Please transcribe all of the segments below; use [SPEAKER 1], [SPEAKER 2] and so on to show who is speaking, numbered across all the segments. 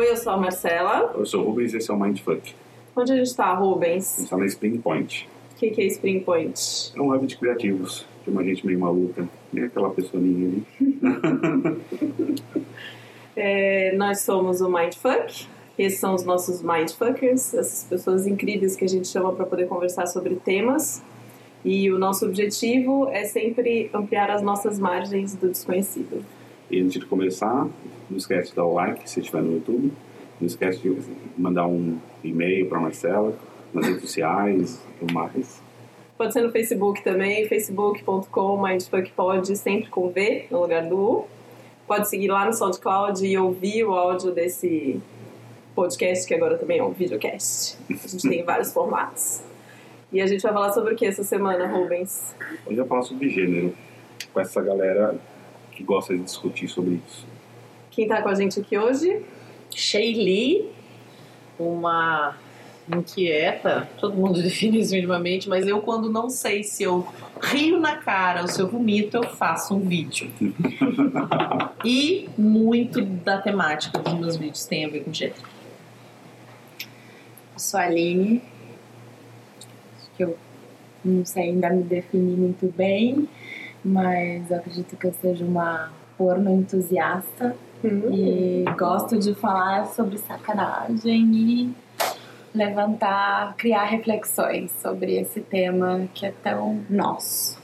[SPEAKER 1] Oi, eu sou a Marcela.
[SPEAKER 2] Eu sou o Rubens e esse é o Mindfuck.
[SPEAKER 1] Onde a gente tá,
[SPEAKER 2] A gente
[SPEAKER 1] Rubens?
[SPEAKER 2] está na Spring Point.
[SPEAKER 1] O que, que é Spring Point?
[SPEAKER 2] É um hub de criativos, de uma gente meio maluca. Nem aquela pessoinha ali.
[SPEAKER 1] É, nós somos o Mindfuck. Esses são os nossos Mindfuckers, essas pessoas incríveis que a gente chama para poder conversar sobre temas. E o nosso objetivo é sempre ampliar as nossas margens do desconhecido.
[SPEAKER 2] E antes de começar, não esquece de dar o like se estiver no YouTube. Não esquece de mandar um e-mail para Marcela, nas redes sociais e tudo mais.
[SPEAKER 1] Pode ser no Facebook também, facebook.com, mindfuckpod, sempre com V no lugar do U. Pode seguir lá no SoundCloud e ouvir o áudio desse podcast, que agora também é um videocast. A gente tem vários formatos. E a gente vai falar sobre o que essa semana, Rubens?
[SPEAKER 2] Hoje eu falo sobre gênero, com essa galera que gosta de discutir sobre isso.
[SPEAKER 1] Quem tá com a gente aqui hoje?
[SPEAKER 3] Shaylee, uma inquieta, todo mundo define isso minimamente, mas eu quando não sei se eu rio na cara ou se eu vomito, eu faço um vídeo. e muito da temática dos meus vídeos tem a ver com gênero.
[SPEAKER 4] Eu sou a Aline. Acho que eu não sei ainda me definir muito bem, mas eu acredito que eu seja uma porno entusiasta e gosto de falar sobre sacanagem e levantar, criar reflexões sobre esse tema que é tão nosso.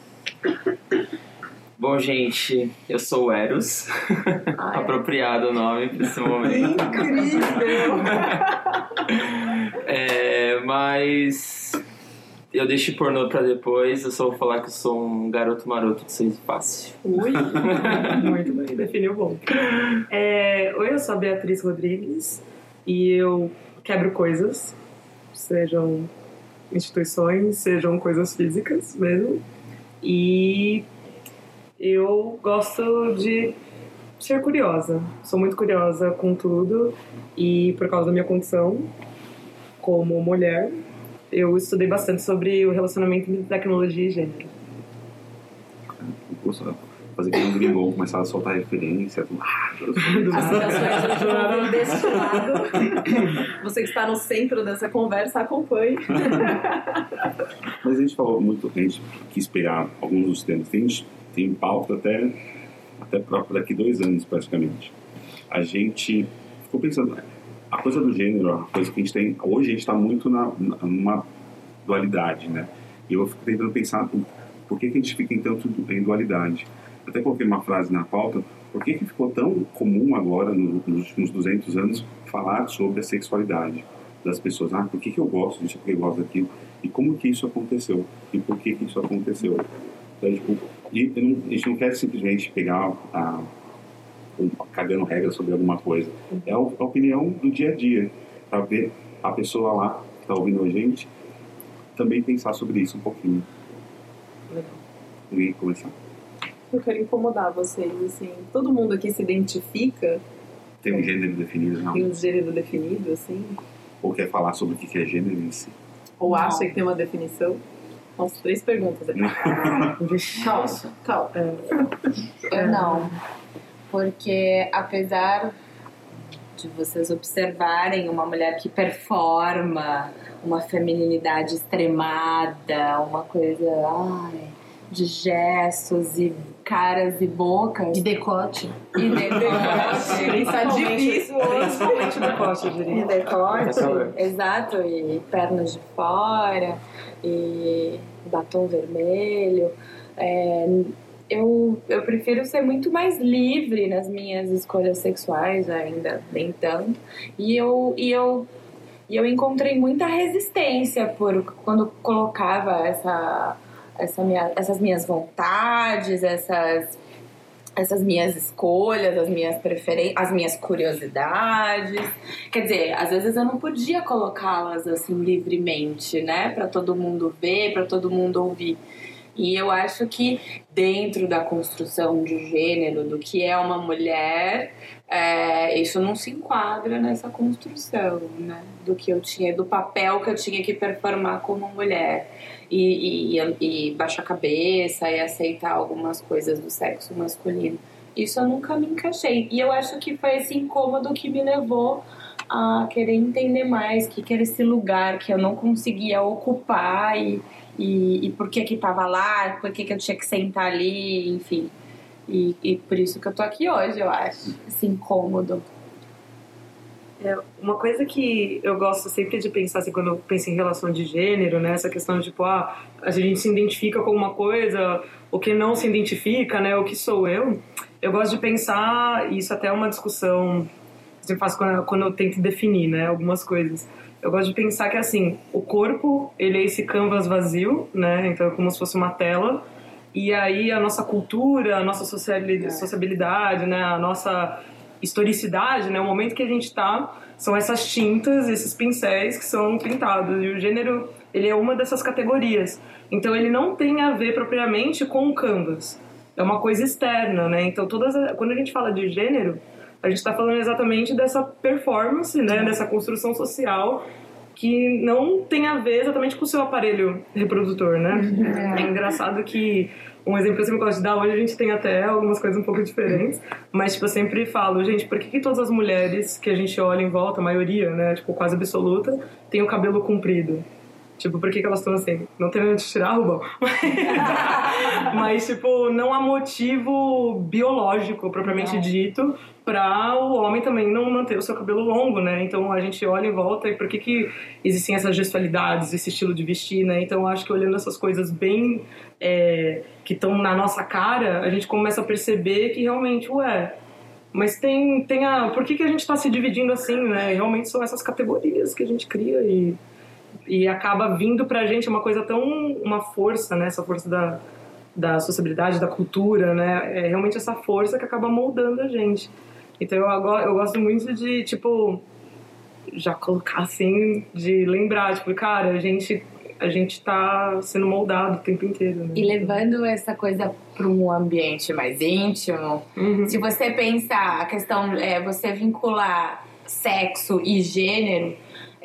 [SPEAKER 5] Bom, gente, eu sou o Eros.
[SPEAKER 4] Ai,
[SPEAKER 5] Apropriado o nome pra esse momento.
[SPEAKER 1] Incrível!
[SPEAKER 5] É, mas eu deixo pornô pra depois. Eu só vou falar que eu sou um garoto maroto de seis fácil.
[SPEAKER 6] Ui, muito bem, definiu bom. É, oi, eu sou a Beatriz Rodrigues e eu quebro coisas, sejam instituições, sejam coisas físicas mesmo. E eu gosto de ser curiosa. Sou muito curiosa com tudo e por causa da minha condição como mulher, eu estudei bastante sobre o relacionamento entre tecnologia e gênero.
[SPEAKER 2] Curso, fazer que um gringão começar a soltar referência. tudo. Ah,
[SPEAKER 1] As vão vir deste lado. Você que está no centro dessa conversa, acompanhe.
[SPEAKER 2] Mas a gente falou muito, a gente quis pegar alguns dos temas tem em pauta até, até pra daqui dois anos, praticamente. A gente ficou pensando, a coisa do gênero, a coisa que a gente tem, hoje a gente está muito na, numa dualidade, né? E eu fico tentando pensar por, que, que a gente fica em tanto em dualidade. Eu até coloquei uma frase na pauta, por que, que ficou tão comum agora, no- nos últimos 200 anos, falar sobre a sexualidade das pessoas? Ah, por que, que eu gosto disso, por que eu gosto daquilo? E como que isso aconteceu? E por que que isso aconteceu? Então, tipo, e não- a gente não quer simplesmente pegar a, cagando regras sobre alguma coisa. É a, opinião do dia a dia, para ver a pessoa lá que está ouvindo a gente também pensar sobre isso um pouquinho. E começar.
[SPEAKER 1] Eu quero incomodar vocês, assim. Todo mundo aqui se identifica,
[SPEAKER 2] Tem um gênero definido, não?
[SPEAKER 1] tem um gênero definido, assim?
[SPEAKER 2] Ou quer falar sobre o que que é gênero em si?
[SPEAKER 1] Ou
[SPEAKER 4] Não.
[SPEAKER 1] acha que tem uma definição? Nossa, três perguntas. Calma, calma.
[SPEAKER 4] Eu não. Porque apesar de vocês observarem uma mulher que performa, uma feminilidade extremada, uma coisa ai, de gestos e caras e bocas
[SPEAKER 3] E decote.
[SPEAKER 4] e decote.
[SPEAKER 1] Difícil hoje.
[SPEAKER 6] Principalmente no poste, eu diria.
[SPEAKER 4] E decote,
[SPEAKER 5] bom.
[SPEAKER 4] exato, e pernas de fora, e batom vermelho. É, eu, eu prefiro ser muito mais livre nas minhas escolhas sexuais, ainda nem tanto. E eu, e eu, e eu encontrei muita resistência por quando colocava essa, essa minha, essas minhas vontades, essas essas minhas escolhas, as minhas preferências, as minhas curiosidades. Quer dizer, às vezes eu não podia colocá-las assim livremente, né, para todo mundo ver, para todo mundo ouvir. E eu acho que dentro da construção de gênero, do que é uma mulher, é, isso não se enquadra nessa construção, né? Do que eu tinha, do papel que eu tinha que performar como mulher. E, e, e baixar a cabeça e aceitar algumas coisas do sexo masculino. Isso eu nunca me encaixei. E eu acho que foi esse incômodo que me levou a querer entender mais o que, que era esse lugar que eu não conseguia ocupar e, e, e por que que tava lá, por que que eu tinha que sentar ali, enfim. E, e por isso que eu tô aqui hoje, eu acho. Esse incômodo.
[SPEAKER 6] É, uma coisa que eu gosto sempre de pensar, assim, quando eu penso em relação de gênero, né? Essa questão de, tipo, ah, a gente se identifica com uma coisa, o que não se identifica, né? O que sou eu. Eu gosto de pensar, isso até é uma discussão que eu faço quando, quando eu tento definir, né? Algumas coisas. Eu gosto de pensar que, assim, o corpo, ele é esse canvas vazio, né? Então é como se fosse uma tela. E aí a nossa cultura, a nossa sociali- sociabilidade, né? A nossa historicidade, né? O momento que a gente tá são essas tintas, esses pincéis que são pintados. E o gênero, ele é uma dessas categorias. Então ele não tem a ver propriamente com o canvas. É uma coisa externa, né? Então todas quando a gente fala de gênero, a gente está falando exatamente dessa performance, né? Dessa construção social que não tem a ver exatamente com o seu aparelho reprodutor, né? É engraçado que um exemplo que eu sempre gosto de dar, hoje a gente tem até algumas coisas um pouco diferentes, mas tipo, eu sempre falo, gente, por que, que todas as mulheres que a gente olha em volta, a maioria, né, tipo, quase absoluta, tem o cabelo comprido? Tipo, por que, que elas estão assim? Não tem nada de tirar, Rubão. Mas, tipo, não há motivo biológico, propriamente dito, para o homem também não manter o seu cabelo longo, né? Então a gente olha em volta e por que, que existem essas gestualidades, esse estilo de vestir, né? Então acho que olhando essas coisas bem é, que estão na nossa cara, a gente começa a perceber que realmente, ué, mas tem, tem a. Por que, que a gente está se dividindo assim, né? Realmente são essas categorias que a gente cria e, e acaba vindo pra gente uma coisa tão. uma força, né? Essa força da, da sociabilidade, da cultura, né? É realmente essa força que acaba moldando a gente. Então eu, agora, eu gosto muito de, tipo, já colocar assim, de lembrar, tipo, cara, a gente, a gente tá sendo moldado o tempo inteiro, né?
[SPEAKER 4] E levando essa coisa para um ambiente mais íntimo,
[SPEAKER 6] Uhum.
[SPEAKER 4] se você pensar a questão, é, você vincular sexo e gênero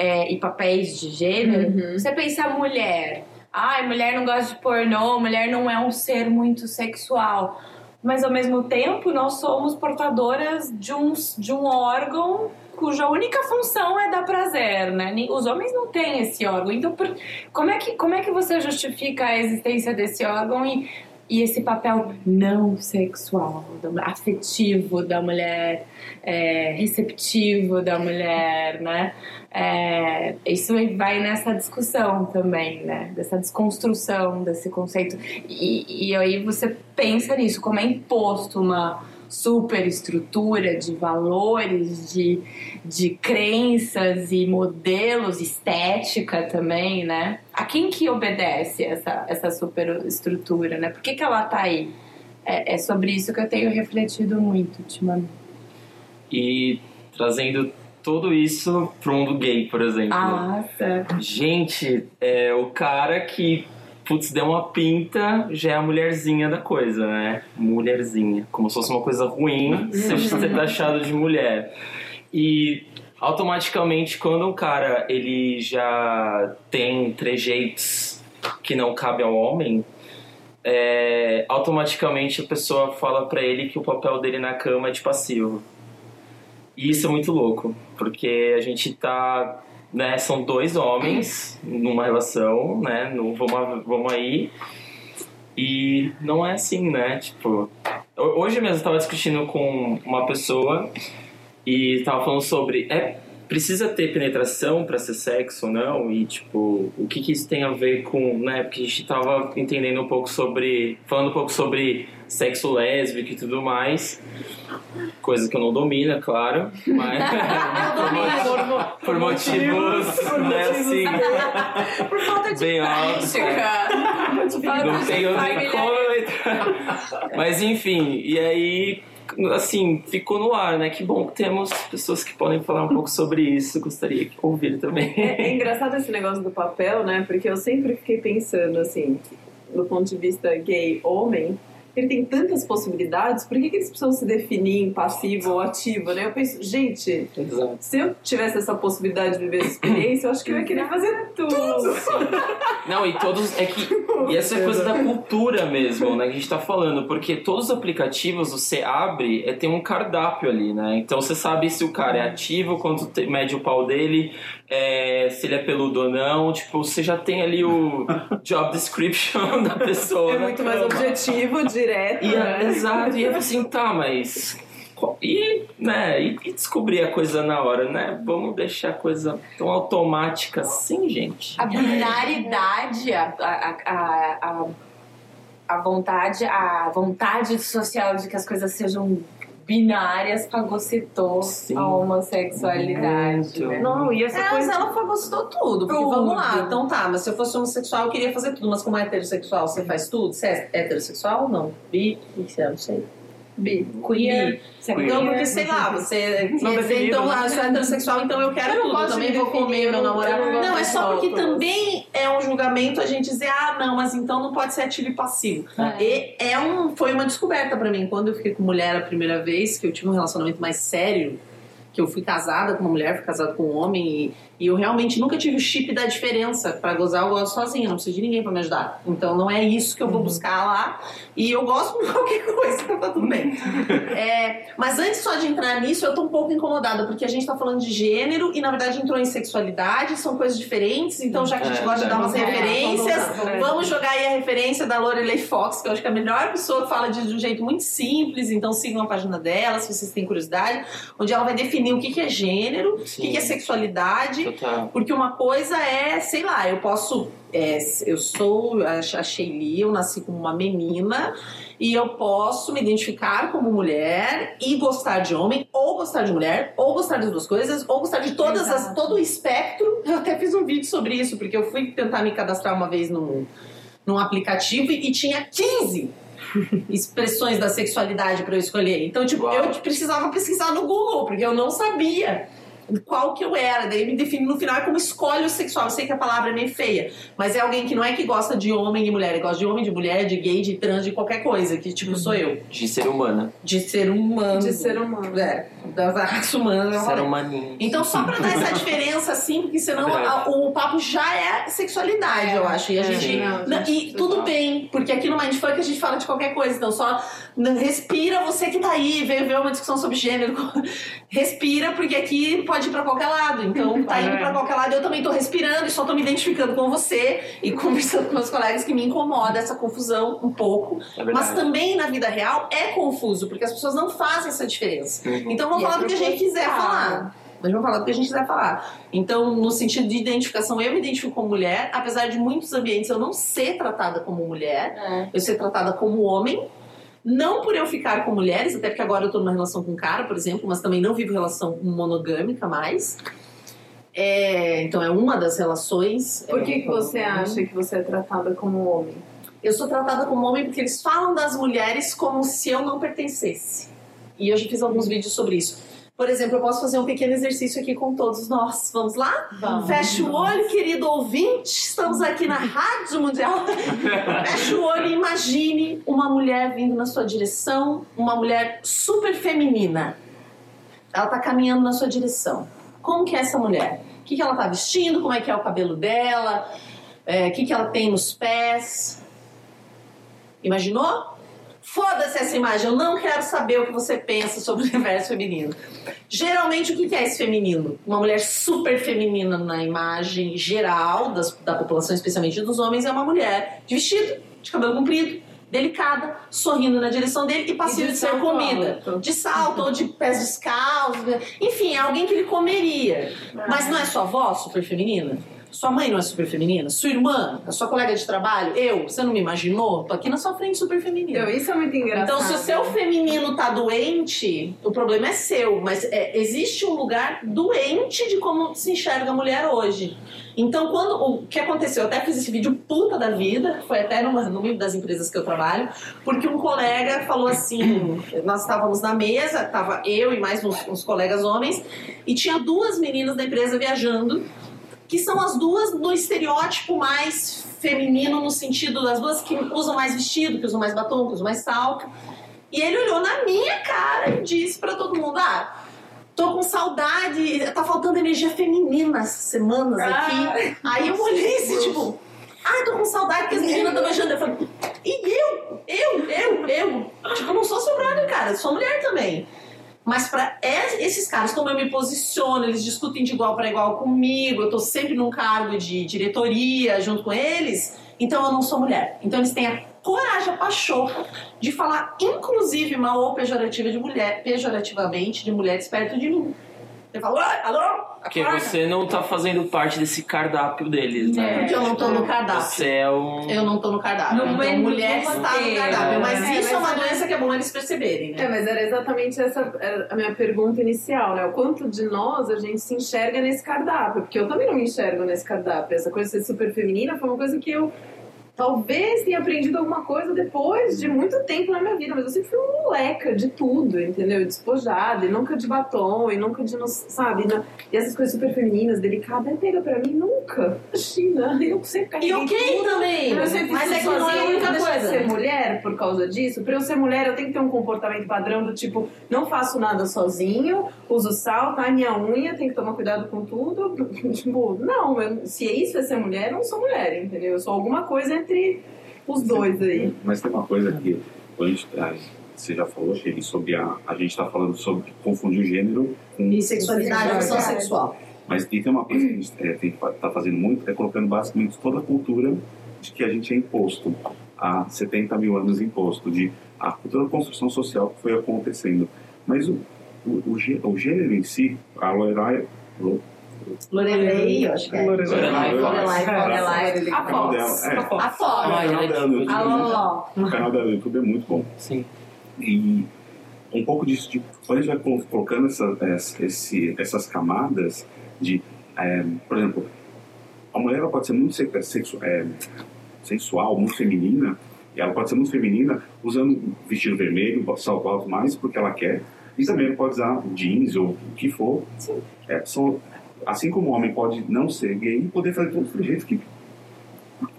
[SPEAKER 4] é, e papéis de gênero, você pensa mulher. Ai, mulher não gosta de pornô, mulher não é um ser muito sexual. Mas ao mesmo tempo, nós somos portadoras de um, de um órgão cuja única função é dar prazer, né? Os homens não têm esse órgão. Então, por- como, é que, como é que você justifica a existência desse órgão e, e esse papel não sexual, afetivo da mulher, é, receptivo da mulher, né? É, isso vai nessa discussão também, né? Dessa desconstrução desse conceito. E, e aí você pensa nisso, como é imposto uma superestrutura de valores, de, de crenças e modelos, estética também, né? A quem que obedece essa, essa superestrutura, né? Por que, que ela tá aí? É, é sobre isso que eu tenho refletido muito ultimamente.
[SPEAKER 5] E trazendo tudo isso pro mundo gay, por exemplo.
[SPEAKER 4] Ah, certo.
[SPEAKER 5] Gente, é o cara que, putz, deu uma pinta, já é a mulherzinha da coisa, né? Mulherzinha. Como se fosse uma coisa ruim ser ser taxado de mulher. E automaticamente, quando um cara ele já tem trejeitos que não cabem ao homem, é, automaticamente a pessoa fala pra ele que o papel dele na cama é de passivo. E isso é muito louco, porque a gente tá né, são dois homens numa relação, né, no vamos, vamos aí, e não é assim, né, tipo, ho- hoje mesmo eu tava discutindo com uma pessoa e tava falando sobre, é, precisa ter penetração para ser sexo ou não, e tipo, o que que isso tem a ver com, né, porque a gente tava entendendo um pouco sobre, falando um pouco sobre sexo lésbico e tudo mais, coisa que eu não domino, é claro, mas por, por motivos, né, assim,
[SPEAKER 4] Por falta de
[SPEAKER 5] bem
[SPEAKER 4] prática.
[SPEAKER 5] Não tenho nem como eu entrar. Mas enfim, e aí, assim, ficou no ar, né? Que bom que temos pessoas que podem falar um pouco sobre isso. Gostaria de ouvir também.
[SPEAKER 1] É, é engraçado esse negócio do papel, né? Porque eu sempre fiquei pensando, assim, do ponto de vista gay homem, ele tem tantas possibilidades, por que, que eles precisam se definir em passivo ou ativo, né? Eu penso, gente,
[SPEAKER 5] Exato.
[SPEAKER 1] se eu tivesse essa possibilidade de viver essa experiência, eu acho que eu ia querer fazer tudo.
[SPEAKER 5] Não, e todos. É que. E essa é coisa da cultura mesmo, né? Que a gente tá falando. Porque todos os aplicativos você abre, é, tem um cardápio ali, né? Então você sabe se o cara é ativo, quanto mede o pau dele, é, se ele é peludo ou não. Tipo, você já tem ali o job description da pessoa.
[SPEAKER 1] É
[SPEAKER 5] na
[SPEAKER 1] muito mais objetivo, direto,
[SPEAKER 5] E,
[SPEAKER 1] né?
[SPEAKER 5] Exato, e eu assim, tá, mas. E, né, e, e descobrir a coisa na hora, né? Vamos deixar a coisa tão automática assim, gente.
[SPEAKER 4] A binaridade, a, a, a, a, a vontade, a vontade social de que as coisas sejam binárias fagocitou
[SPEAKER 5] Sim.
[SPEAKER 4] a homossexualidade. Né?
[SPEAKER 6] Não, e essa
[SPEAKER 3] É, mas
[SPEAKER 6] coisa.
[SPEAKER 3] ela fagocitou tudo. Porque
[SPEAKER 6] Tudo.
[SPEAKER 3] vamos lá, então tá, mas se eu fosse homossexual, eu queria fazer tudo. Mas como é heterossexual, você faz tudo? Você é heterossexual ou não? Bi? Não sei.
[SPEAKER 4] Bi.
[SPEAKER 3] Queer.
[SPEAKER 4] É
[SPEAKER 5] Queer.
[SPEAKER 3] Então, porque sei lá, você
[SPEAKER 6] Não
[SPEAKER 3] dizer, então, ah, eu sou heterossexual, então eu quero
[SPEAKER 1] Eu não
[SPEAKER 3] tudo. também vou comer
[SPEAKER 1] eu
[SPEAKER 3] meu
[SPEAKER 1] não-
[SPEAKER 3] namorado.
[SPEAKER 1] não
[SPEAKER 3] é só porque também é um julgamento a gente dizer, ah, não, mas então não pode ser ativo e passivo.
[SPEAKER 4] É.
[SPEAKER 3] E é um, foi uma descoberta pra mim. Quando eu fiquei com mulher a primeira vez, que eu tive um relacionamento mais sério, que eu fui casada com uma mulher, fui casada com um homem, e, e eu realmente nunca tive o chip da diferença. Pra gozar, eu gosto sozinha, não preciso de ninguém pra me ajudar. Então não é isso que eu vou buscar lá. E eu gosto de qualquer coisa, tá tudo bem. É, mas antes só de entrar nisso, eu tô um pouco incomodada, porque a gente tá falando de gênero e na verdade entrou em sexualidade, são coisas diferentes, então já que a gente
[SPEAKER 5] É,
[SPEAKER 3] gosta de dar umas
[SPEAKER 4] é,
[SPEAKER 3] referências,
[SPEAKER 1] vamos
[SPEAKER 3] jogar aí a referência da Lorelei Fox, que eu acho que é a melhor pessoa que fala de, de um jeito muito simples, então sigam a página dela se vocês têm curiosidade, onde ela vai definir o que, que é gênero, o que,
[SPEAKER 5] Sim.
[SPEAKER 3] que é sexualidade,
[SPEAKER 5] Total.
[SPEAKER 3] porque uma coisa é, sei lá, eu posso. é, eu sou a Sheili, eu nasci como uma menina e eu posso me identificar como mulher e gostar de homem, ou gostar de mulher, ou gostar das duas coisas, ou gostar de todas as, todo o espectro. Eu até fiz um vídeo sobre isso, porque eu fui tentar me cadastrar uma vez num, num aplicativo e tinha 15 expressões da sexualidade para eu escolher. Então, tipo,
[SPEAKER 5] Uau.
[SPEAKER 3] eu precisava pesquisar no Google, porque eu não sabia qual que eu era. Daí me define no final é como escolhe o sexual. Eu sei que a palavra é meio feia, mas é alguém que não é que gosta de homem e mulher, ele gosta de homem, de mulher, de gay, de trans, de qualquer coisa, que tipo sou eu.
[SPEAKER 5] De ser humana.
[SPEAKER 3] De ser humano.
[SPEAKER 1] De ser humano.
[SPEAKER 3] É, da raça humana.
[SPEAKER 5] Ser humaninho.
[SPEAKER 3] Então, só pra dar essa diferença, assim, porque senão a- o papo já é sexualidade, eu acho. E a
[SPEAKER 1] É,
[SPEAKER 3] gente.
[SPEAKER 1] não,
[SPEAKER 3] não,
[SPEAKER 1] gente,
[SPEAKER 3] e tudo
[SPEAKER 1] total.
[SPEAKER 3] bem, porque aqui no Mindfunk a gente fala de qualquer coisa, então só respira você que tá aí, veio ver uma discussão sobre gênero. respira, porque aqui pode ir pra qualquer lado. Então, tá indo pra qualquer lado. Eu também tô respirando e só tô me identificando com você e conversando com meus colegas que me incomoda essa confusão um pouco.
[SPEAKER 5] É.
[SPEAKER 3] Mas também na vida real é confuso, porque as pessoas não fazem essa diferença.
[SPEAKER 5] Uhum.
[SPEAKER 3] Então vamos
[SPEAKER 4] E é
[SPEAKER 3] falar do que a gente quiser falar. Nós vamos falar do que a gente quiser falar. Então, no sentido de identificação, eu me identifico como mulher, apesar de muitos ambientes eu não ser tratada como mulher,
[SPEAKER 4] É.
[SPEAKER 3] eu ser tratada como homem. Não por eu ficar com mulheres, até porque agora eu tô numa relação com um cara, por exemplo, mas também não vivo relação monogâmica mais. É, então é uma das relações.
[SPEAKER 1] Por que, que você acha que você é tratada como homem?
[SPEAKER 3] Eu sou tratada como homem porque eles falam das mulheres como se eu não pertencesse. E eu já fiz alguns vídeos sobre isso. Por exemplo, eu posso fazer um pequeno exercício aqui com todos nós. Vamos lá?
[SPEAKER 4] Vamos.
[SPEAKER 3] Feche o olho, querido ouvinte. Estamos aqui na Rádio Mundial. Feche o olho e imagine uma mulher vindo na sua direção, uma mulher super feminina. Ela tá caminhando na sua direção. Como que é essa mulher? O que, que ela tá vestindo? Como é que é o cabelo dela? É, o que, que ela tem nos pés? Imaginou? Foda-se essa imagem, eu não quero saber o que você pensa sobre o universo feminino. Geralmente, o que é esse feminino? Uma mulher super feminina na imagem geral das- da população, especialmente dos homens, é uma mulher de vestido, de cabelo comprido, delicada, sorrindo na direção dele e passiva
[SPEAKER 1] E de
[SPEAKER 3] de ser comida.
[SPEAKER 1] alto.
[SPEAKER 3] De salto ou de pés descalços. Enfim, é alguém que ele comeria. Mas não é sua avó super feminina? Sua mãe não é super feminina? Sua irmã? A sua colega de trabalho? Eu? Você não me imaginou? Tô aqui na sua frente super feminina.
[SPEAKER 1] Então, isso é muito engraçado.
[SPEAKER 3] Então, se o seu feminino tá doente, o problema é seu. Mas é, existe um lugar doente de como se enxerga a mulher hoje. Então, quando o que aconteceu? Eu até fiz esse vídeo puta da vida, foi até numa, numa das empresas que eu trabalho, porque um colega falou assim: nós estávamos na mesa, tava eu e mais uns, uns colegas homens, e tinha duas meninas da empresa viajando que são as duas do estereótipo mais feminino, no sentido das duas que usam mais vestido, que usam mais batom, que usam mais salto. E ele olhou na minha cara e disse pra todo mundo: Ah, tô com saudade, tá faltando energia feminina essas semanas aqui. Aí eu olhei assim, tipo, ah, tô com saudade porque as meninas estão beijando. Eu falei, e eu? Eu, eu, eu? Tipo, eu não sou brother, cara, sou mulher também. Mas para esses caras, como eu me posiciono, eles discutem de igual para igual comigo, eu tô sempre num cargo de diretoria junto com eles, então eu não sou mulher. Então eles têm a coragem, a pachorra de falar, inclusive, mal ou pejorativa de mulher, pejorativamente de mulheres perto de mim. Você fala, "Oi, alô?
[SPEAKER 5] Porque
[SPEAKER 3] Acorda."
[SPEAKER 5] você não tá fazendo parte desse cardápio deles, né?
[SPEAKER 3] Porque eu não tô no cardápio.
[SPEAKER 5] Você é um.
[SPEAKER 3] Eu não tô no cardápio.
[SPEAKER 4] No
[SPEAKER 3] então, mulher está no cardápio. Mas
[SPEAKER 1] É,
[SPEAKER 3] isso é
[SPEAKER 1] mas
[SPEAKER 3] uma
[SPEAKER 1] é-
[SPEAKER 3] doença que é bom eles perceberem,
[SPEAKER 1] É,
[SPEAKER 3] né?
[SPEAKER 1] mas era exatamente essa é, a minha pergunta inicial, né? O quanto de nós a gente se enxerga nesse cardápio? Porque eu também não me enxergo nesse cardápio. Essa coisa de ser super feminina foi uma coisa que eu talvez tenha aprendido alguma coisa depois de muito tempo na minha vida, mas eu sempre fui uma moleca de tudo, entendeu? Despojada, e nunca de batom, e nunca de, sabe? E essas coisas super femininas, delicadas, pega pra mim nunca. Imagina, eu sempre
[SPEAKER 3] E
[SPEAKER 1] carreguei
[SPEAKER 3] ok
[SPEAKER 1] tudo.
[SPEAKER 3] também.
[SPEAKER 1] Eu sempre
[SPEAKER 3] Mas é que não é a
[SPEAKER 1] sozinha,
[SPEAKER 3] única
[SPEAKER 1] eu deixei de ser
[SPEAKER 3] coisa.
[SPEAKER 1] mulher por causa disso. Pra eu ser mulher, eu tenho que ter um comportamento padrão do tipo, não faço nada sozinho, uso sal, tá? Minha unha, tem que tomar cuidado com tudo. tipo, não, eu- se isso é ser mulher, eu não sou mulher, entendeu? Eu sou alguma coisa entre os dois aí.
[SPEAKER 2] Mas tem uma coisa que quando a gente, ah, você já falou, Sherry, sobre a. A gente está falando sobre confundir o gênero com.
[SPEAKER 3] E sexualidade, opção sexual.
[SPEAKER 2] Mas e tem uma coisa que a gente é, tem que tá fazendo muito, é colocando basicamente toda a cultura de que a gente é imposto. Há 70 mil anos imposto, de a cultura da construção social que foi acontecendo. Mas o, o, o, o gênero em si, a Lorelai. Lo-
[SPEAKER 3] Lorelei, eu acho que é.
[SPEAKER 6] Lorelai.
[SPEAKER 3] Lorelai, Lorelai.
[SPEAKER 1] A
[SPEAKER 2] o canal dela,
[SPEAKER 1] Fox.
[SPEAKER 2] é,
[SPEAKER 3] A
[SPEAKER 5] Ah,
[SPEAKER 3] fora.
[SPEAKER 5] ela
[SPEAKER 2] o
[SPEAKER 5] é
[SPEAKER 2] canal dela no YouTube, no YouTube é muito bom.
[SPEAKER 5] Sim.
[SPEAKER 2] E um pouco disso, de, quando a gente vai colo- colocando essa, essa- esse, essas camadas de, é, por exemplo, a mulher ela pode ser muito se- sexu, é, sensual, muito feminina, e ela pode ser muito feminina usando vestido vermelho, salto alto mais porque ela quer, e também ela pode usar jeans ou o que for. É, são, assim como o homem pode não ser gay e poder fazer todos os jeitos que.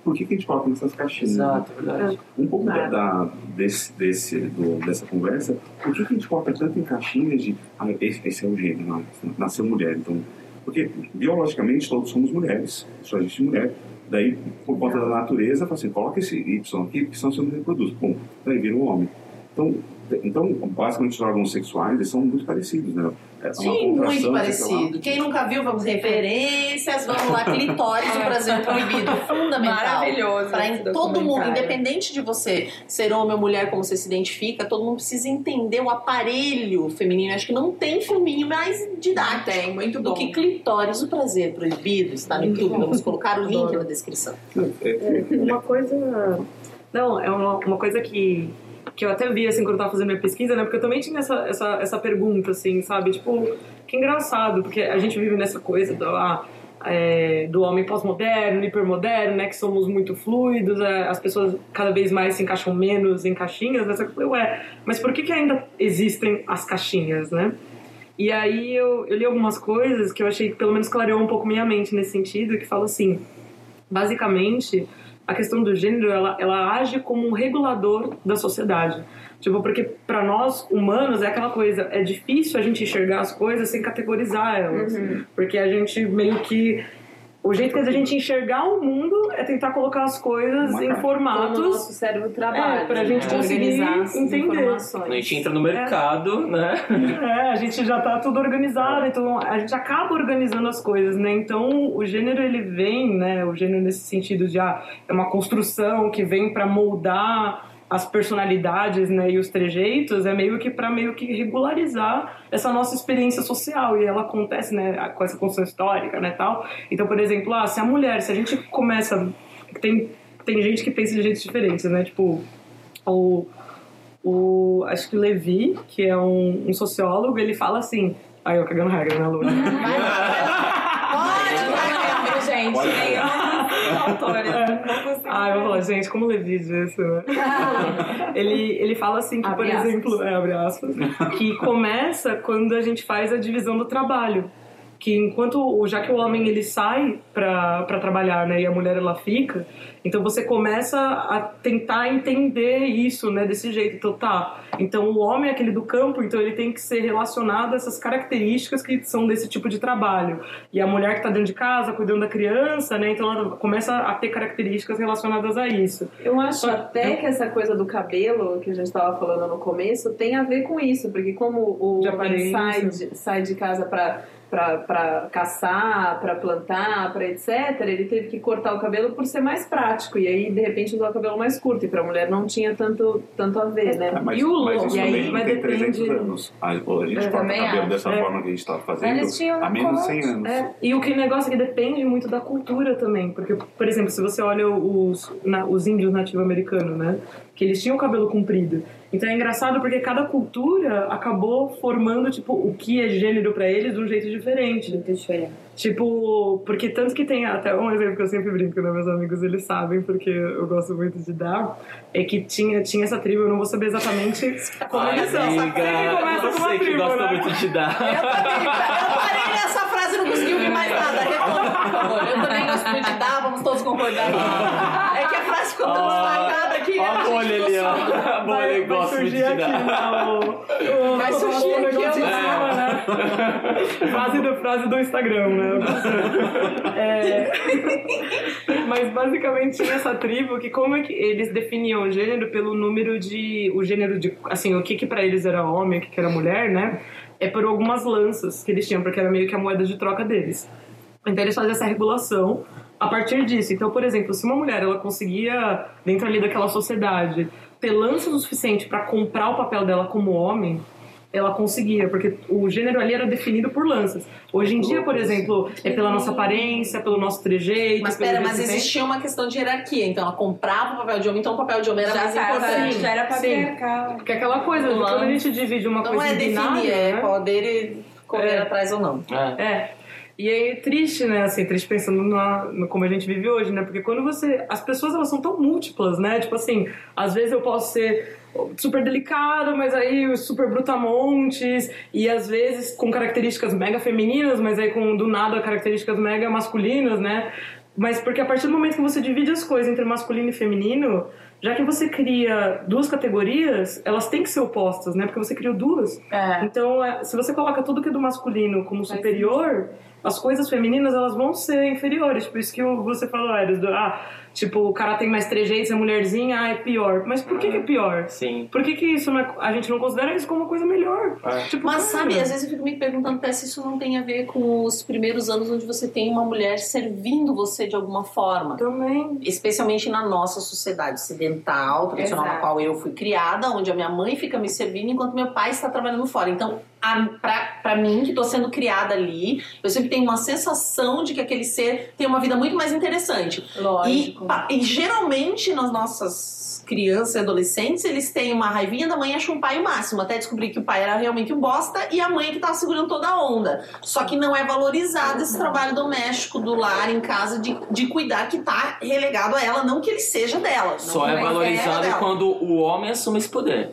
[SPEAKER 2] Por que, que a gente coloca nessas caixinhas? né?
[SPEAKER 5] Exato, verdade.
[SPEAKER 2] um pouco da, da- desse, desse, do- dessa conversa, por que, que a gente coloca tanto em caixinhas de ah, esse, esse é o gênero, não, nasceu mulher, então. Porque biologicamente todos somos mulheres, só existe mulher. Daí, por conta da natureza, fala assim, coloca esse Y aqui, senão você não reproduz. Bom, daí vira um homem. Então, então basicamente os órgãos sexuais eles são muito parecidos, né? É
[SPEAKER 3] Sim, muito parecido. Quem nunca viu, vamos referências, vamos lá, clitóris, o prazer proibido, fundamental.
[SPEAKER 4] Maravilhoso.
[SPEAKER 3] Para todo mundo, independente de você ser homem ou mulher, como você se identifica, todo mundo precisa entender o aparelho feminino. Acho que não tem filminho mais didático
[SPEAKER 1] Tem, muito
[SPEAKER 3] do
[SPEAKER 1] bom.
[SPEAKER 3] que clitóris, o prazer proibido. Está no YouTube, vamos colocar o link na descrição.
[SPEAKER 2] É,
[SPEAKER 6] Uma coisa. Não, é uma, uma coisa que, que eu até vi assim quando eu tava fazendo minha pesquisa, né? Porque eu também tinha essa, essa, essa pergunta, assim, sabe? Tipo, que engraçado, porque a gente vive nessa coisa do, ah, é, do homem pós-moderno, hipermoderno, né? Que somos muito fluidos, é, as pessoas cada vez mais se encaixam menos em caixinhas, né? Só que eu falei, ué, mas por que, que ainda existem as caixinhas, né? E aí eu, eu li algumas coisas que eu achei que pelo menos clareou um pouco minha mente nesse sentido, que fala assim, basicamente, a questão do gênero, ela, ela age como um regulador da sociedade. Tipo, porque para nós humanos é aquela coisa, é difícil a gente enxergar as coisas sem categorizar elas. Porque a gente meio que o jeito que a gente enxergar o mundo é tentar colocar as coisas
[SPEAKER 2] Uma
[SPEAKER 6] em
[SPEAKER 2] caixa.
[SPEAKER 1] Como o
[SPEAKER 6] formatos
[SPEAKER 1] nosso cérebro trabalha.
[SPEAKER 6] É, pra gente
[SPEAKER 1] né?
[SPEAKER 6] conseguir
[SPEAKER 1] organizar as
[SPEAKER 6] entender.
[SPEAKER 5] a gente entra no mercado, né?
[SPEAKER 6] É, a gente já tá tudo organizado, então a gente acaba organizando as coisas, né? Então o gênero ele vem, né? O gênero nesse sentido de ah, é uma construção que vem para moldar as personalidades, né, e os trejeitos, é meio que para meio que regularizar essa nossa experiência social e ela acontece, né, com essa construção histórica, né, tal. Então, por exemplo, ah, se a mulher, se a gente começa tem tem gente que pensa de jeitos diferentes, né? Tipo, o o acho que o Levi, que é um, um sociólogo, ele fala assim. Aí eu cagando regra, né, Lu?
[SPEAKER 4] Pode, vai, gente.
[SPEAKER 6] Ah, eu vou falar, gente, como Levi diz isso, né? ele, ele fala assim que, por
[SPEAKER 1] aspas.
[SPEAKER 6] exemplo, é, abre aspas, que começa quando a gente faz a divisão do trabalho. Que enquanto já que o homem ele sai pra pra trabalhar, né, e a mulher ela fica, então você começa a tentar entender isso, né, desse jeito. Então tá, então o homem é aquele do campo, então ele tem que ser relacionado a essas características que são desse tipo de trabalho. E a mulher que tá dentro de casa, cuidando da criança, né, então ela começa a ter características relacionadas a isso.
[SPEAKER 1] Eu acho até que essa coisa do cabelo que a gente estava falando no começo tem a ver com isso, porque como o homem sai de, sai de casa para para caçar, para plantar, para etc, ele teve que cortar o cabelo por ser mais prático e aí de repente usar o cabelo mais curto e para a mulher não tinha tanto tanto a ver, né?
[SPEAKER 2] É, mas,
[SPEAKER 1] e o
[SPEAKER 2] mas
[SPEAKER 1] look,
[SPEAKER 2] isso
[SPEAKER 1] e aí
[SPEAKER 2] também
[SPEAKER 6] mas
[SPEAKER 2] tem
[SPEAKER 6] depende-
[SPEAKER 2] 300 anos. A, a gente
[SPEAKER 4] Eu
[SPEAKER 2] corta o cabelo
[SPEAKER 4] acho.
[SPEAKER 2] dessa
[SPEAKER 6] É.
[SPEAKER 2] forma que a gente está fazendo
[SPEAKER 4] Eles tinham
[SPEAKER 2] há menos de 100
[SPEAKER 4] corte,
[SPEAKER 2] anos.
[SPEAKER 6] É, e o que negócio é que depende muito da cultura também. Porque, por exemplo, se você olha os, na- os índios nativo-americanos, né? Que eles tinham cabelo comprido. Então é engraçado porque cada cultura acabou formando, tipo, o que é gênero pra eles de um jeito diferente.
[SPEAKER 4] Muito diferente.
[SPEAKER 6] Tipo, porque tanto que tem até um exemplo que eu sempre brinco, né? Meus amigos, eles sabem, porque eu gosto muito de dar. É que tinha, tinha essa tribo, eu não vou saber exatamente como
[SPEAKER 5] Ai,
[SPEAKER 6] eles são.
[SPEAKER 5] amiga,
[SPEAKER 6] Sempre começa com uma
[SPEAKER 5] você que
[SPEAKER 6] tribo,
[SPEAKER 5] gosta
[SPEAKER 6] né?
[SPEAKER 5] muito de dar.
[SPEAKER 3] Eu também, eu parei nessa frase e não consegui ouvir mais nada. Por favor. Eu também gosto muito de dar, vamos todos concordar. É que a frase ficou tão destacada aqui.
[SPEAKER 5] Ó
[SPEAKER 3] a
[SPEAKER 5] a
[SPEAKER 3] gente
[SPEAKER 5] bolha ali, ó. A bolha
[SPEAKER 6] Vai,
[SPEAKER 5] ele
[SPEAKER 6] vai
[SPEAKER 5] gosta de
[SPEAKER 6] surgir aqui, né, o, o,
[SPEAKER 3] Vai surgir aqui,
[SPEAKER 6] negócio
[SPEAKER 3] ó.
[SPEAKER 6] né? frase, do, frase do Instagram, né? É, mas basicamente tinha essa tribo que como é que eles definiam o gênero pelo número de o gênero de assim o que que para eles era homem, o que que era mulher, né? É por algumas lanças que eles tinham, porque era meio que a moeda de troca deles. Então eles faziam essa regulação a partir disso. Então, por exemplo, se uma mulher ela conseguia dentro ali daquela sociedade ter lanças o suficiente para comprar o papel dela como homem, ela conseguia, porque o gênero ali era definido por lanças. Hoje em dia, por exemplo, é pela nossa aparência, pelo nosso trejeito.
[SPEAKER 3] Mas
[SPEAKER 6] pelo
[SPEAKER 3] pera, mas existia uma questão de hierarquia. Então ela comprava o papel de homem, então o papel de homem era
[SPEAKER 4] Já
[SPEAKER 3] mais
[SPEAKER 4] tá,
[SPEAKER 3] importante.
[SPEAKER 4] já era
[SPEAKER 6] Sim.
[SPEAKER 4] patriarcal.
[SPEAKER 6] Porque aquela coisa, quando a
[SPEAKER 3] lance.
[SPEAKER 6] gente divide uma
[SPEAKER 3] Não
[SPEAKER 6] coisa
[SPEAKER 3] é
[SPEAKER 6] em
[SPEAKER 3] definir,
[SPEAKER 6] binário,
[SPEAKER 3] é
[SPEAKER 6] né?
[SPEAKER 3] poder e correr
[SPEAKER 6] É.
[SPEAKER 3] atrás ou não.
[SPEAKER 5] É.
[SPEAKER 6] É. E aí, triste, né? Assim, triste pensando no como a gente vive hoje, né? Porque quando você. As pessoas, elas são tão múltiplas, né? Tipo assim, às vezes eu posso ser super delicada, mas aí super brutamontes, e às vezes com características mega femininas, mas aí com do nada características mega masculinas, né? Mas porque a partir do momento que você divide as coisas entre masculino e feminino, já que você cria duas categorias, elas têm que ser opostas, né? Porque você criou duas.
[SPEAKER 4] É.
[SPEAKER 6] Então, é, se você coloca tudo que é do masculino como superior, as coisas femininas elas vão ser inferiores. Por isso que você falou, Eros, do, ah, tipo, o cara tem mais trejeitos, a mulherzinha, ah, é pior. Mas por que, que é pior?
[SPEAKER 5] Sim.
[SPEAKER 6] Por que, que isso não é- a gente não considera isso como uma coisa melhor?
[SPEAKER 5] É.
[SPEAKER 6] Tipo,
[SPEAKER 3] Mas
[SPEAKER 6] cara,
[SPEAKER 3] sabe, às vezes eu fico me perguntando até se isso não tem a ver com os primeiros anos onde você tem uma mulher servindo você de alguma forma.
[SPEAKER 6] Também.
[SPEAKER 3] Especialmente na nossa sociedade ocidental, tradicional na
[SPEAKER 4] Exato.
[SPEAKER 3] qual eu fui criada, onde a minha mãe fica me servindo enquanto meu pai está trabalhando fora. Então, a, pra, pra mim, que estou sendo criada ali, eu sempre tenho uma sensação de que aquele ser tem uma vida muito mais interessante. E,
[SPEAKER 4] Lógico.
[SPEAKER 3] pa- e geralmente nas nossas crianças e adolescentes, eles têm uma raivinha da mãe e acham o pai o máximo, até descobrir que o pai era realmente um bosta e a mãe que tava segurando toda a onda. Só que não é valorizado esse trabalho doméstico do lar em casa de, de cuidar que tá relegado a ela, não que ele seja dela.
[SPEAKER 5] Só é valorizado
[SPEAKER 3] dela.
[SPEAKER 5] quando o homem assume esse poder.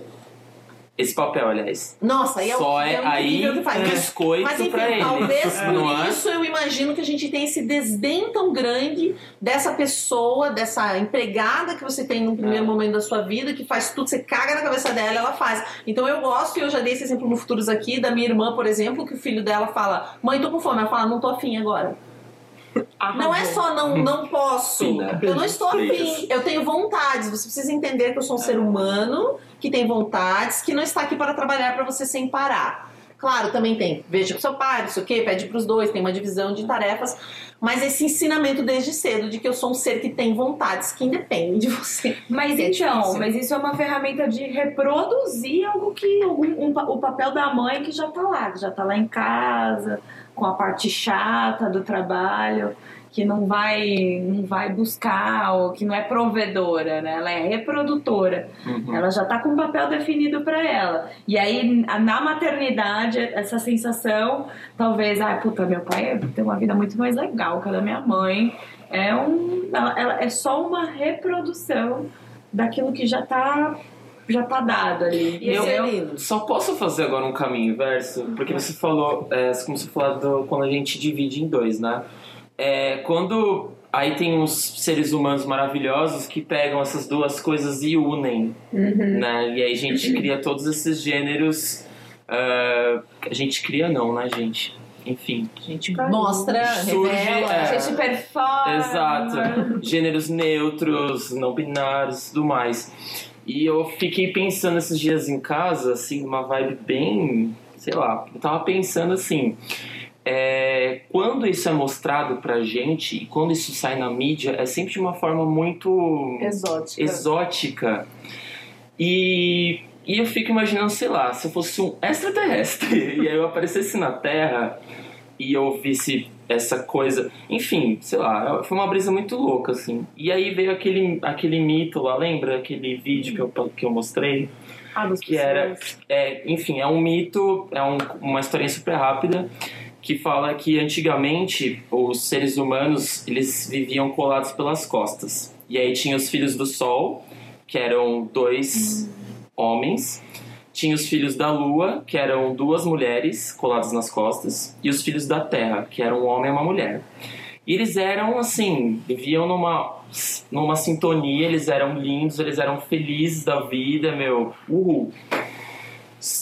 [SPEAKER 5] Esse papel, aliás.
[SPEAKER 3] Nossa, aí é,
[SPEAKER 5] Só é
[SPEAKER 3] é
[SPEAKER 5] aí
[SPEAKER 3] que faz.
[SPEAKER 5] biscoito
[SPEAKER 3] Mas enfim,
[SPEAKER 5] pra ele.
[SPEAKER 3] talvez por
[SPEAKER 5] é?
[SPEAKER 3] isso eu imagino que a gente tem esse desdém tão grande dessa pessoa, dessa empregada que você tem no primeiro
[SPEAKER 5] É.
[SPEAKER 3] momento da sua vida, que faz tudo, você caga na cabeça dela, ela faz. Então eu gosto, e eu já dei esse exemplo no Futuros aqui, da minha irmã, por exemplo, que o filho dela fala: Mãe, tô com fome. Ela fala: Não tô afim agora. Não é só não, não posso.
[SPEAKER 5] Né?
[SPEAKER 3] Eu não estou afim. Eu tenho vontades. Você precisa entender que eu sou um ser humano que tem vontades, que não está aqui para trabalhar para você sem parar. Claro, também tem. Veja pro seu pai, não sei o quê, pede pros dois, tem uma divisão de tarefas. Mas esse ensinamento desde cedo de que eu sou um ser que tem vontades, que independem de você.
[SPEAKER 4] Mas
[SPEAKER 3] É
[SPEAKER 4] então,
[SPEAKER 3] difícil.
[SPEAKER 4] mas isso é uma ferramenta de reproduzir algo que um pa- o papel da mãe que já tá lá, que já tá lá em casa, com a parte chata do trabalho, que não vai não vai buscar ou que não é provedora, né? Ela é reprodutora.
[SPEAKER 5] Uhum.
[SPEAKER 4] Ela já tá com um papel definido para ela. E aí, na maternidade, essa sensação, talvez, ah, puta, meu pai tem uma vida muito mais legal que a da minha mãe. É, um, ela, ela- é só uma reprodução daquilo que já tá já tá dado ali.
[SPEAKER 3] E
[SPEAKER 5] Eu-
[SPEAKER 3] esse é lindo.
[SPEAKER 5] Só posso fazer agora um caminho inverso? Porque você falou, é, você começou a falar do, quando a gente divide em dois, né? É, quando aí tem uns seres humanos maravilhosos que pegam essas duas coisas e unem, né? E aí a gente cria todos esses gêneros. ah, a gente cria não, né, gente? Enfim.
[SPEAKER 3] A gente mostra,
[SPEAKER 5] Surge,
[SPEAKER 3] revela.
[SPEAKER 5] é.
[SPEAKER 4] A gente performa.
[SPEAKER 5] Exato. Gêneros neutros, não binários e tudo mais. E eu fiquei pensando esses dias em casa, assim, uma vibe bem. sei lá. Eu tava pensando assim. é, quando isso é mostrado pra gente e quando isso sai na mídia, é sempre de uma forma muito
[SPEAKER 1] Exótica.
[SPEAKER 5] exótica. E, e eu fico imaginando, sei lá, se eu fosse um extraterrestre e aí eu aparecesse na Terra e eu visse essa coisa. Enfim, sei lá, foi uma brisa muito louca, assim. E aí veio aquele, aquele mito lá, lembra? Aquele vídeo que eu, que eu mostrei?
[SPEAKER 6] Ah, das
[SPEAKER 5] que era, é, enfim, é um mito, é um- uma historinha super rápida que fala que antigamente os seres humanos eles viviam colados pelas costas. E aí tinha os filhos do sol, que eram dois homens, tinha os filhos da lua, que eram duas mulheres coladas nas costas, e os filhos da terra, que eram um homem e uma mulher. E eles eram assim, viviam numa numa sintonia, eles eram lindos, eles eram felizes da vida, meu, uhul.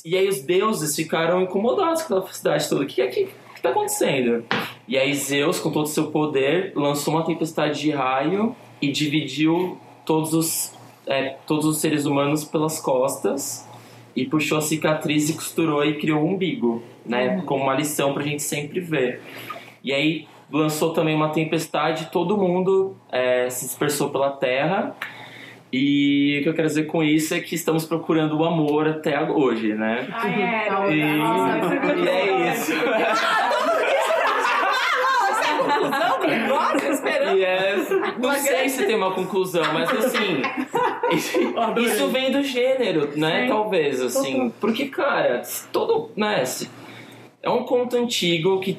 [SPEAKER 5] E aí os deuses ficaram incomodados com aquela felicidade toda. O que é que, que tá acontecendo? E aí Zeus, com todo o seu poder, lançou uma tempestade de raio e dividiu todos os, é, todos os seres humanos pelas costas e puxou a cicatriz e costurou e criou um umbigo, né? Como uma lição pra gente sempre ver. E aí lançou também uma tempestade, todo mundo é, se dispersou pela terra. E o que eu quero dizer com isso é que estamos procurando o amor até hoje, né?
[SPEAKER 4] Ai, é.
[SPEAKER 5] E,
[SPEAKER 4] Nossa,
[SPEAKER 5] e é isso.
[SPEAKER 3] Conclusão negócio, esperando.
[SPEAKER 5] E é, não sei se tem uma conclusão, mas assim, isso vem do gênero, né?
[SPEAKER 4] Sim.
[SPEAKER 5] Talvez, assim. Porque, cara, todo. Né, é um conto antigo que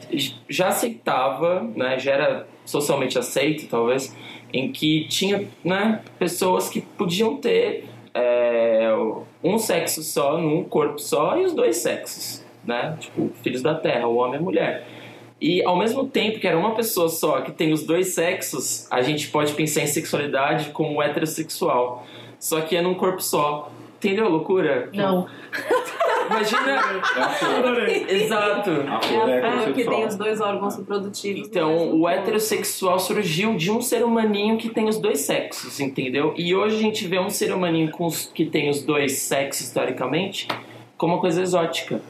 [SPEAKER 5] já aceitava, né? Já era socialmente aceito, talvez, em que tinha né, pessoas que podiam ter é, um sexo só, num corpo só, e os dois sexos, né? Tipo, filhos da terra, o homem e a mulher. E ao mesmo tempo que era uma pessoa só que tem os dois sexos, a gente pode pensar em sexualidade como heterossexual. Só que é num corpo só. Entendeu a loucura?
[SPEAKER 3] Não.
[SPEAKER 5] Imagina.
[SPEAKER 2] É a flor.
[SPEAKER 5] Exato.
[SPEAKER 2] A
[SPEAKER 1] É
[SPEAKER 2] flor é
[SPEAKER 1] a flor que tem os dois órgãos reprodutivos. no
[SPEAKER 5] Então,
[SPEAKER 1] mesmo
[SPEAKER 5] o heterossexual surgiu de um ser humaninho que tem os dois sexos, entendeu? E hoje a gente vê um ser humaninho com os- que tem os dois sexos, historicamente, como uma coisa exótica.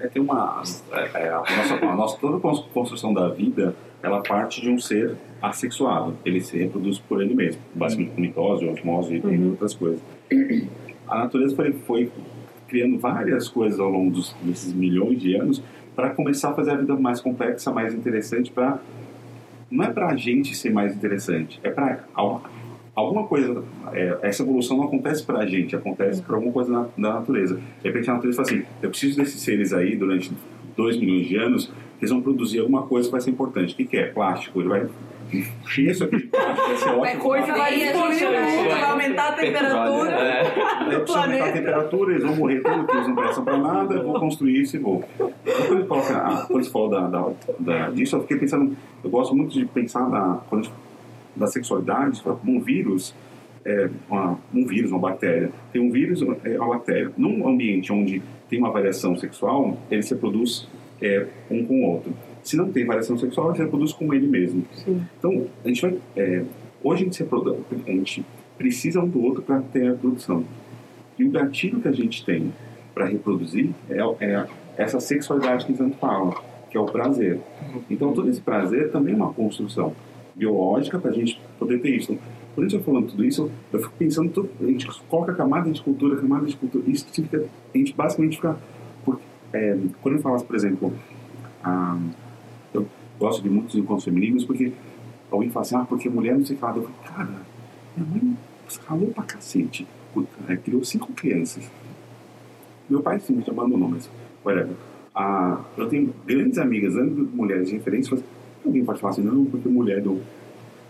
[SPEAKER 2] É, tem uma. é, é, a nossa, a nossa, toda a construção da vida ela parte de um ser assexuado. Ele se reproduz por ele mesmo, basicamente com mitose, osmose e entre outras coisas. A natureza foi, foi criando várias coisas ao longo dos, desses milhões de anos para começar a fazer a vida mais complexa, mais interessante. Para não é para a gente ser mais interessante, é para alguma coisa. é, essa evolução não acontece para a gente, acontece para alguma coisa na, da natureza. De repente a natureza fala assim: eu preciso desses seres aí durante 2 milhões de anos, eles vão produzir alguma coisa que vai ser importante. O que, que é? Plástico. Ele vai encher isso aqui de plástico, vai ser ótimo.
[SPEAKER 1] coisa vai
[SPEAKER 3] gente
[SPEAKER 1] o
[SPEAKER 3] vai-
[SPEAKER 1] mundo, vai aumentar a temperatura.
[SPEAKER 5] É.
[SPEAKER 2] Aumentar a temperatura, eles vão morrer tudo, porque eles não prestam pra nada, eu vou construir isso e vou. Então, quando, ele coloca, ah, falou da, da, da- disso, eu fiquei pensando, eu gosto muito de pensar na, quando a gente- da sexualidade, um vírus, é, uma- um vírus, uma bactéria. Tem um vírus, é uma bactéria. Num ambiente onde tem uma variação sexual, ele se reproduz é, um com o outro. Se não tem variação sexual, ele se reproduz com ele mesmo. Então, a gente vai. é, hoje a gente, se reproduz, a gente precisa um do outro para ter a reprodução. E o gatilho que a gente tem para reproduzir é, é essa sexualidade que tanto fala, que é o prazer. Então, todo esse prazer também é uma construção biológica para a gente poder ter isso. Quando a gente vai falando tudo isso, eu fico pensando, a gente coloca camada de cultura, camada de cultura, isso significa, a gente basicamente fica. Por, é, quando eu falo, por exemplo, ah, eu gosto de muitos encontros femininos porque alguém fala assim, ah, porque mulher não que lá. Eu falo, cara, minha mãe ralou pra cacete, Puta, né, criou cinco crianças. Meu pai simplesmente abandonou, mas whatever. Ah, eu tenho grandes amigas, mulheres diferentes, mas alguém pode falar assim, não, porque mulher do.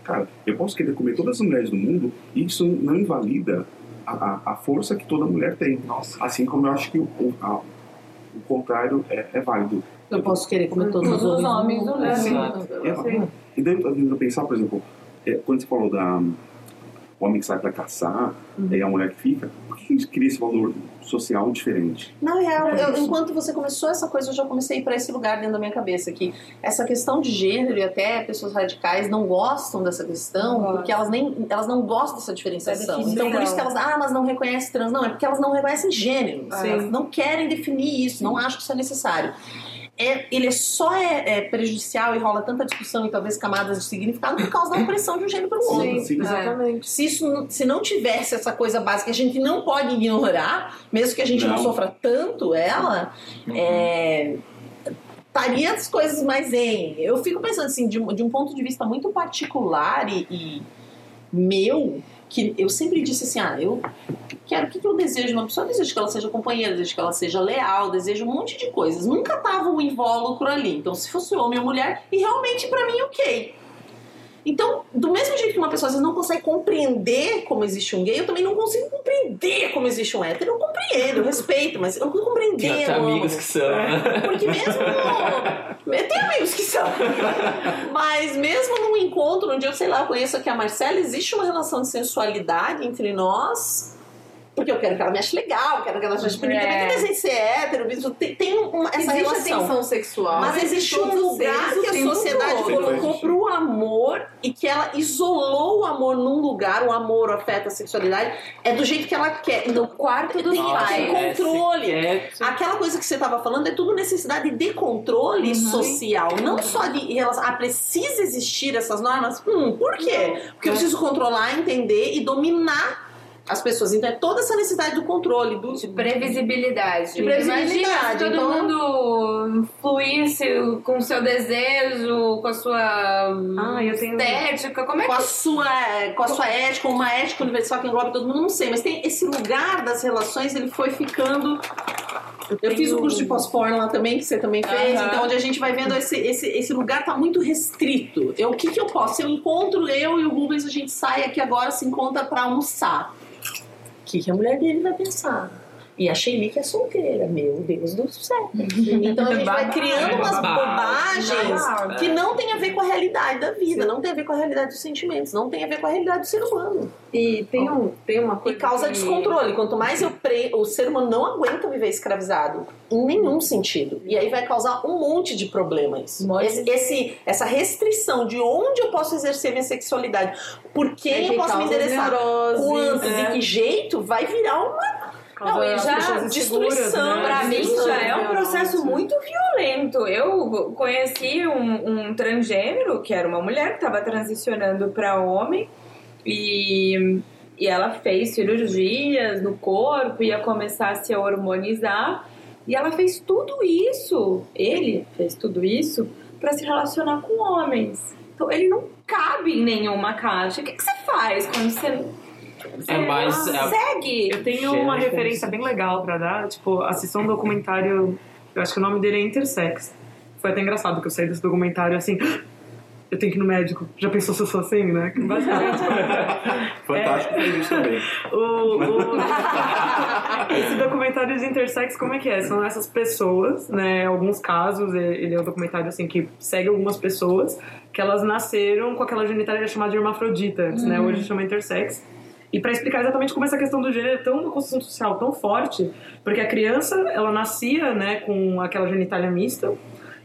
[SPEAKER 2] Cara, eu posso querer comer todas as mulheres do mundo e isso não invalida a, a- a força que toda mulher tem. Assim como eu acho que o, o, a- o contrário é, é válido.
[SPEAKER 3] Eu posso querer comer todos,
[SPEAKER 4] Todos os homens
[SPEAKER 3] do
[SPEAKER 4] do
[SPEAKER 3] mundo.
[SPEAKER 2] Eu- E daí eu tô tentando pensar, por exemplo, é, quando você falou da o homem que sai para caçar e a mulher que fica, por que a gente cria esse valor social diferente?
[SPEAKER 3] Na real, eu- enquanto você começou essa coisa, eu já comecei a ir para esse lugar dentro da minha cabeça que essa questão de gênero e até pessoas radicais não gostam dessa questão
[SPEAKER 4] Não
[SPEAKER 3] porque elas nem elas não gostam dessa diferenciação.
[SPEAKER 4] Definição.
[SPEAKER 3] Então por isso que elas ah, mas não reconhecem trans, não é porque elas não reconhecem gênero.
[SPEAKER 6] Sim.
[SPEAKER 3] Elas não querem definir isso, não acham que isso é necessário. É, ele é só é, é prejudicial e rola tanta discussão e talvez camadas de significado por causa da opressão de um gênero para o outro.
[SPEAKER 2] Sim, sim.
[SPEAKER 6] Exatamente.
[SPEAKER 3] Se, isso, não- se não tivesse essa coisa básica, a gente não pode ignorar, mesmo que a gente não,
[SPEAKER 2] Não.
[SPEAKER 3] sofra tanto ela, é, estaria as coisas mais em. Eu fico pensando assim, de, um- de um ponto de vista muito particular e, e meu, que eu sempre disse assim, ah, eu quero o que, que eu desejo numa pessoa, eu desejo que ela seja companheira, desejo que ela seja leal, desejo um monte de coisas. Nunca tava um invólucro ali. Então, se fosse homem ou mulher, e realmente pra mim, ok. Então, do mesmo jeito que uma pessoa às vezes não consegue compreender como existe um gay, eu também não consigo compreender como existe um hétero. Eu compreendo, eu respeito, mas eu não consigo compreender.
[SPEAKER 5] Tem até amigos que são.
[SPEAKER 3] Porque mesmo. Eu tenho amigos que são. Mas mesmo num encontro onde eu, sei lá, conheço aqui a Marcela, existe uma relação de sensualidade entre nós. Porque eu quero que ela me ache legal, quero que ela me ache bonita.
[SPEAKER 4] É.
[SPEAKER 3] Mas tem ser hétero, bicho, tem, tem uma, essa
[SPEAKER 1] Existe
[SPEAKER 3] relação.
[SPEAKER 1] tensão sexual.
[SPEAKER 3] Mas existe um lugar que a sociedade colocou pro amor e que ela isolou o amor num lugar, o amor, o afeto, a sexualidade, é do jeito que ela quer. Então, quarto dos pais.
[SPEAKER 5] é,
[SPEAKER 3] controle.
[SPEAKER 5] quer-
[SPEAKER 3] Aquela coisa que você estava falando é tudo necessidade de controle social, não só de relação. Ah, precisa existir essas normas? Hum, por quê? Porque eu preciso controlar, entender e dominar as pessoas. Então é toda essa necessidade do controle, do.
[SPEAKER 4] De previsibilidade.
[SPEAKER 3] De previsibilidade,
[SPEAKER 4] Imagina se todo
[SPEAKER 3] então-
[SPEAKER 4] mundo fluísse com o seu desejo, com a sua
[SPEAKER 6] Ah, eu tenho-
[SPEAKER 4] estética. Como é
[SPEAKER 3] com a
[SPEAKER 4] que
[SPEAKER 3] sua com a sua ética, uma ética universal que engloba todo mundo, não sei, mas tem esse lugar das relações, ele foi ficando eu fiz o curso de pós-porno lá também, que você também fez,
[SPEAKER 4] Aham.
[SPEAKER 3] então onde a gente vai vendo esse, esse, esse lugar tá muito restrito. Eu, o que, que eu posso? Eu encontro eu e o Rubens, a gente sai aqui agora, se encontra pra almoçar. Que, que a mulher dele vai pensar? E a Shelly que é solteira, meu Deus do céu. Então a gente vai criando umas bobagens que não tem a ver com a realidade da vida, não tem a ver com a realidade dos sentimentos, não tem a ver com a realidade do ser humano.
[SPEAKER 1] E tem, um, tem uma
[SPEAKER 3] E
[SPEAKER 1] coisa.
[SPEAKER 3] causa
[SPEAKER 1] que-
[SPEAKER 3] descontrole. Quanto mais eu pre... o ser humano não aguenta viver escravizado em nenhum sentido. E aí vai causar um monte de problemas. Esse,
[SPEAKER 4] de-
[SPEAKER 3] esse- essa restrição de onde eu posso exercer minha sexualidade, por quem
[SPEAKER 1] É que
[SPEAKER 3] eu posso me
[SPEAKER 1] neuroses,
[SPEAKER 3] quanto,
[SPEAKER 1] é.
[SPEAKER 3] de que jeito, vai virar uma
[SPEAKER 6] Causa
[SPEAKER 4] Não, e já
[SPEAKER 3] destruição
[SPEAKER 6] né?
[SPEAKER 4] Pra mim já é um processo muito violento. Eu conheci um, um transgênero, que era uma mulher que estava transicionando para homem, e, e ela fez cirurgias no corpo, ia começar a se hormonizar, e ela fez tudo isso, ele fez tudo isso, para se relacionar com homens. Então ele não cabe em nenhuma caixa. O que, que você faz quando você.
[SPEAKER 5] É mais- é-
[SPEAKER 4] segue.
[SPEAKER 6] Eu tenho uma referência bem legal pra dar. Tipo, assistam um documentário. Eu acho que o nome dele é Intersex. Foi até engraçado que eu saí desse documentário assim. Eu tenho que ir no médico. Já pensou se eu sou assim, né? Que Basicamente.
[SPEAKER 2] Fantástico fez isso também.
[SPEAKER 6] o, o- esse documentário de Intersex, como é que é? São essas pessoas, né? Alguns casos, ele é um documentário assim que segue algumas pessoas que elas nasceram com aquela genitália chamada de hermafrodita, antes, né? Hoje chama Intersex. E para explicar exatamente como essa questão do gênero é tão uma construção social tão forte, porque a criança, ela nascia, né, com aquela genitália mista,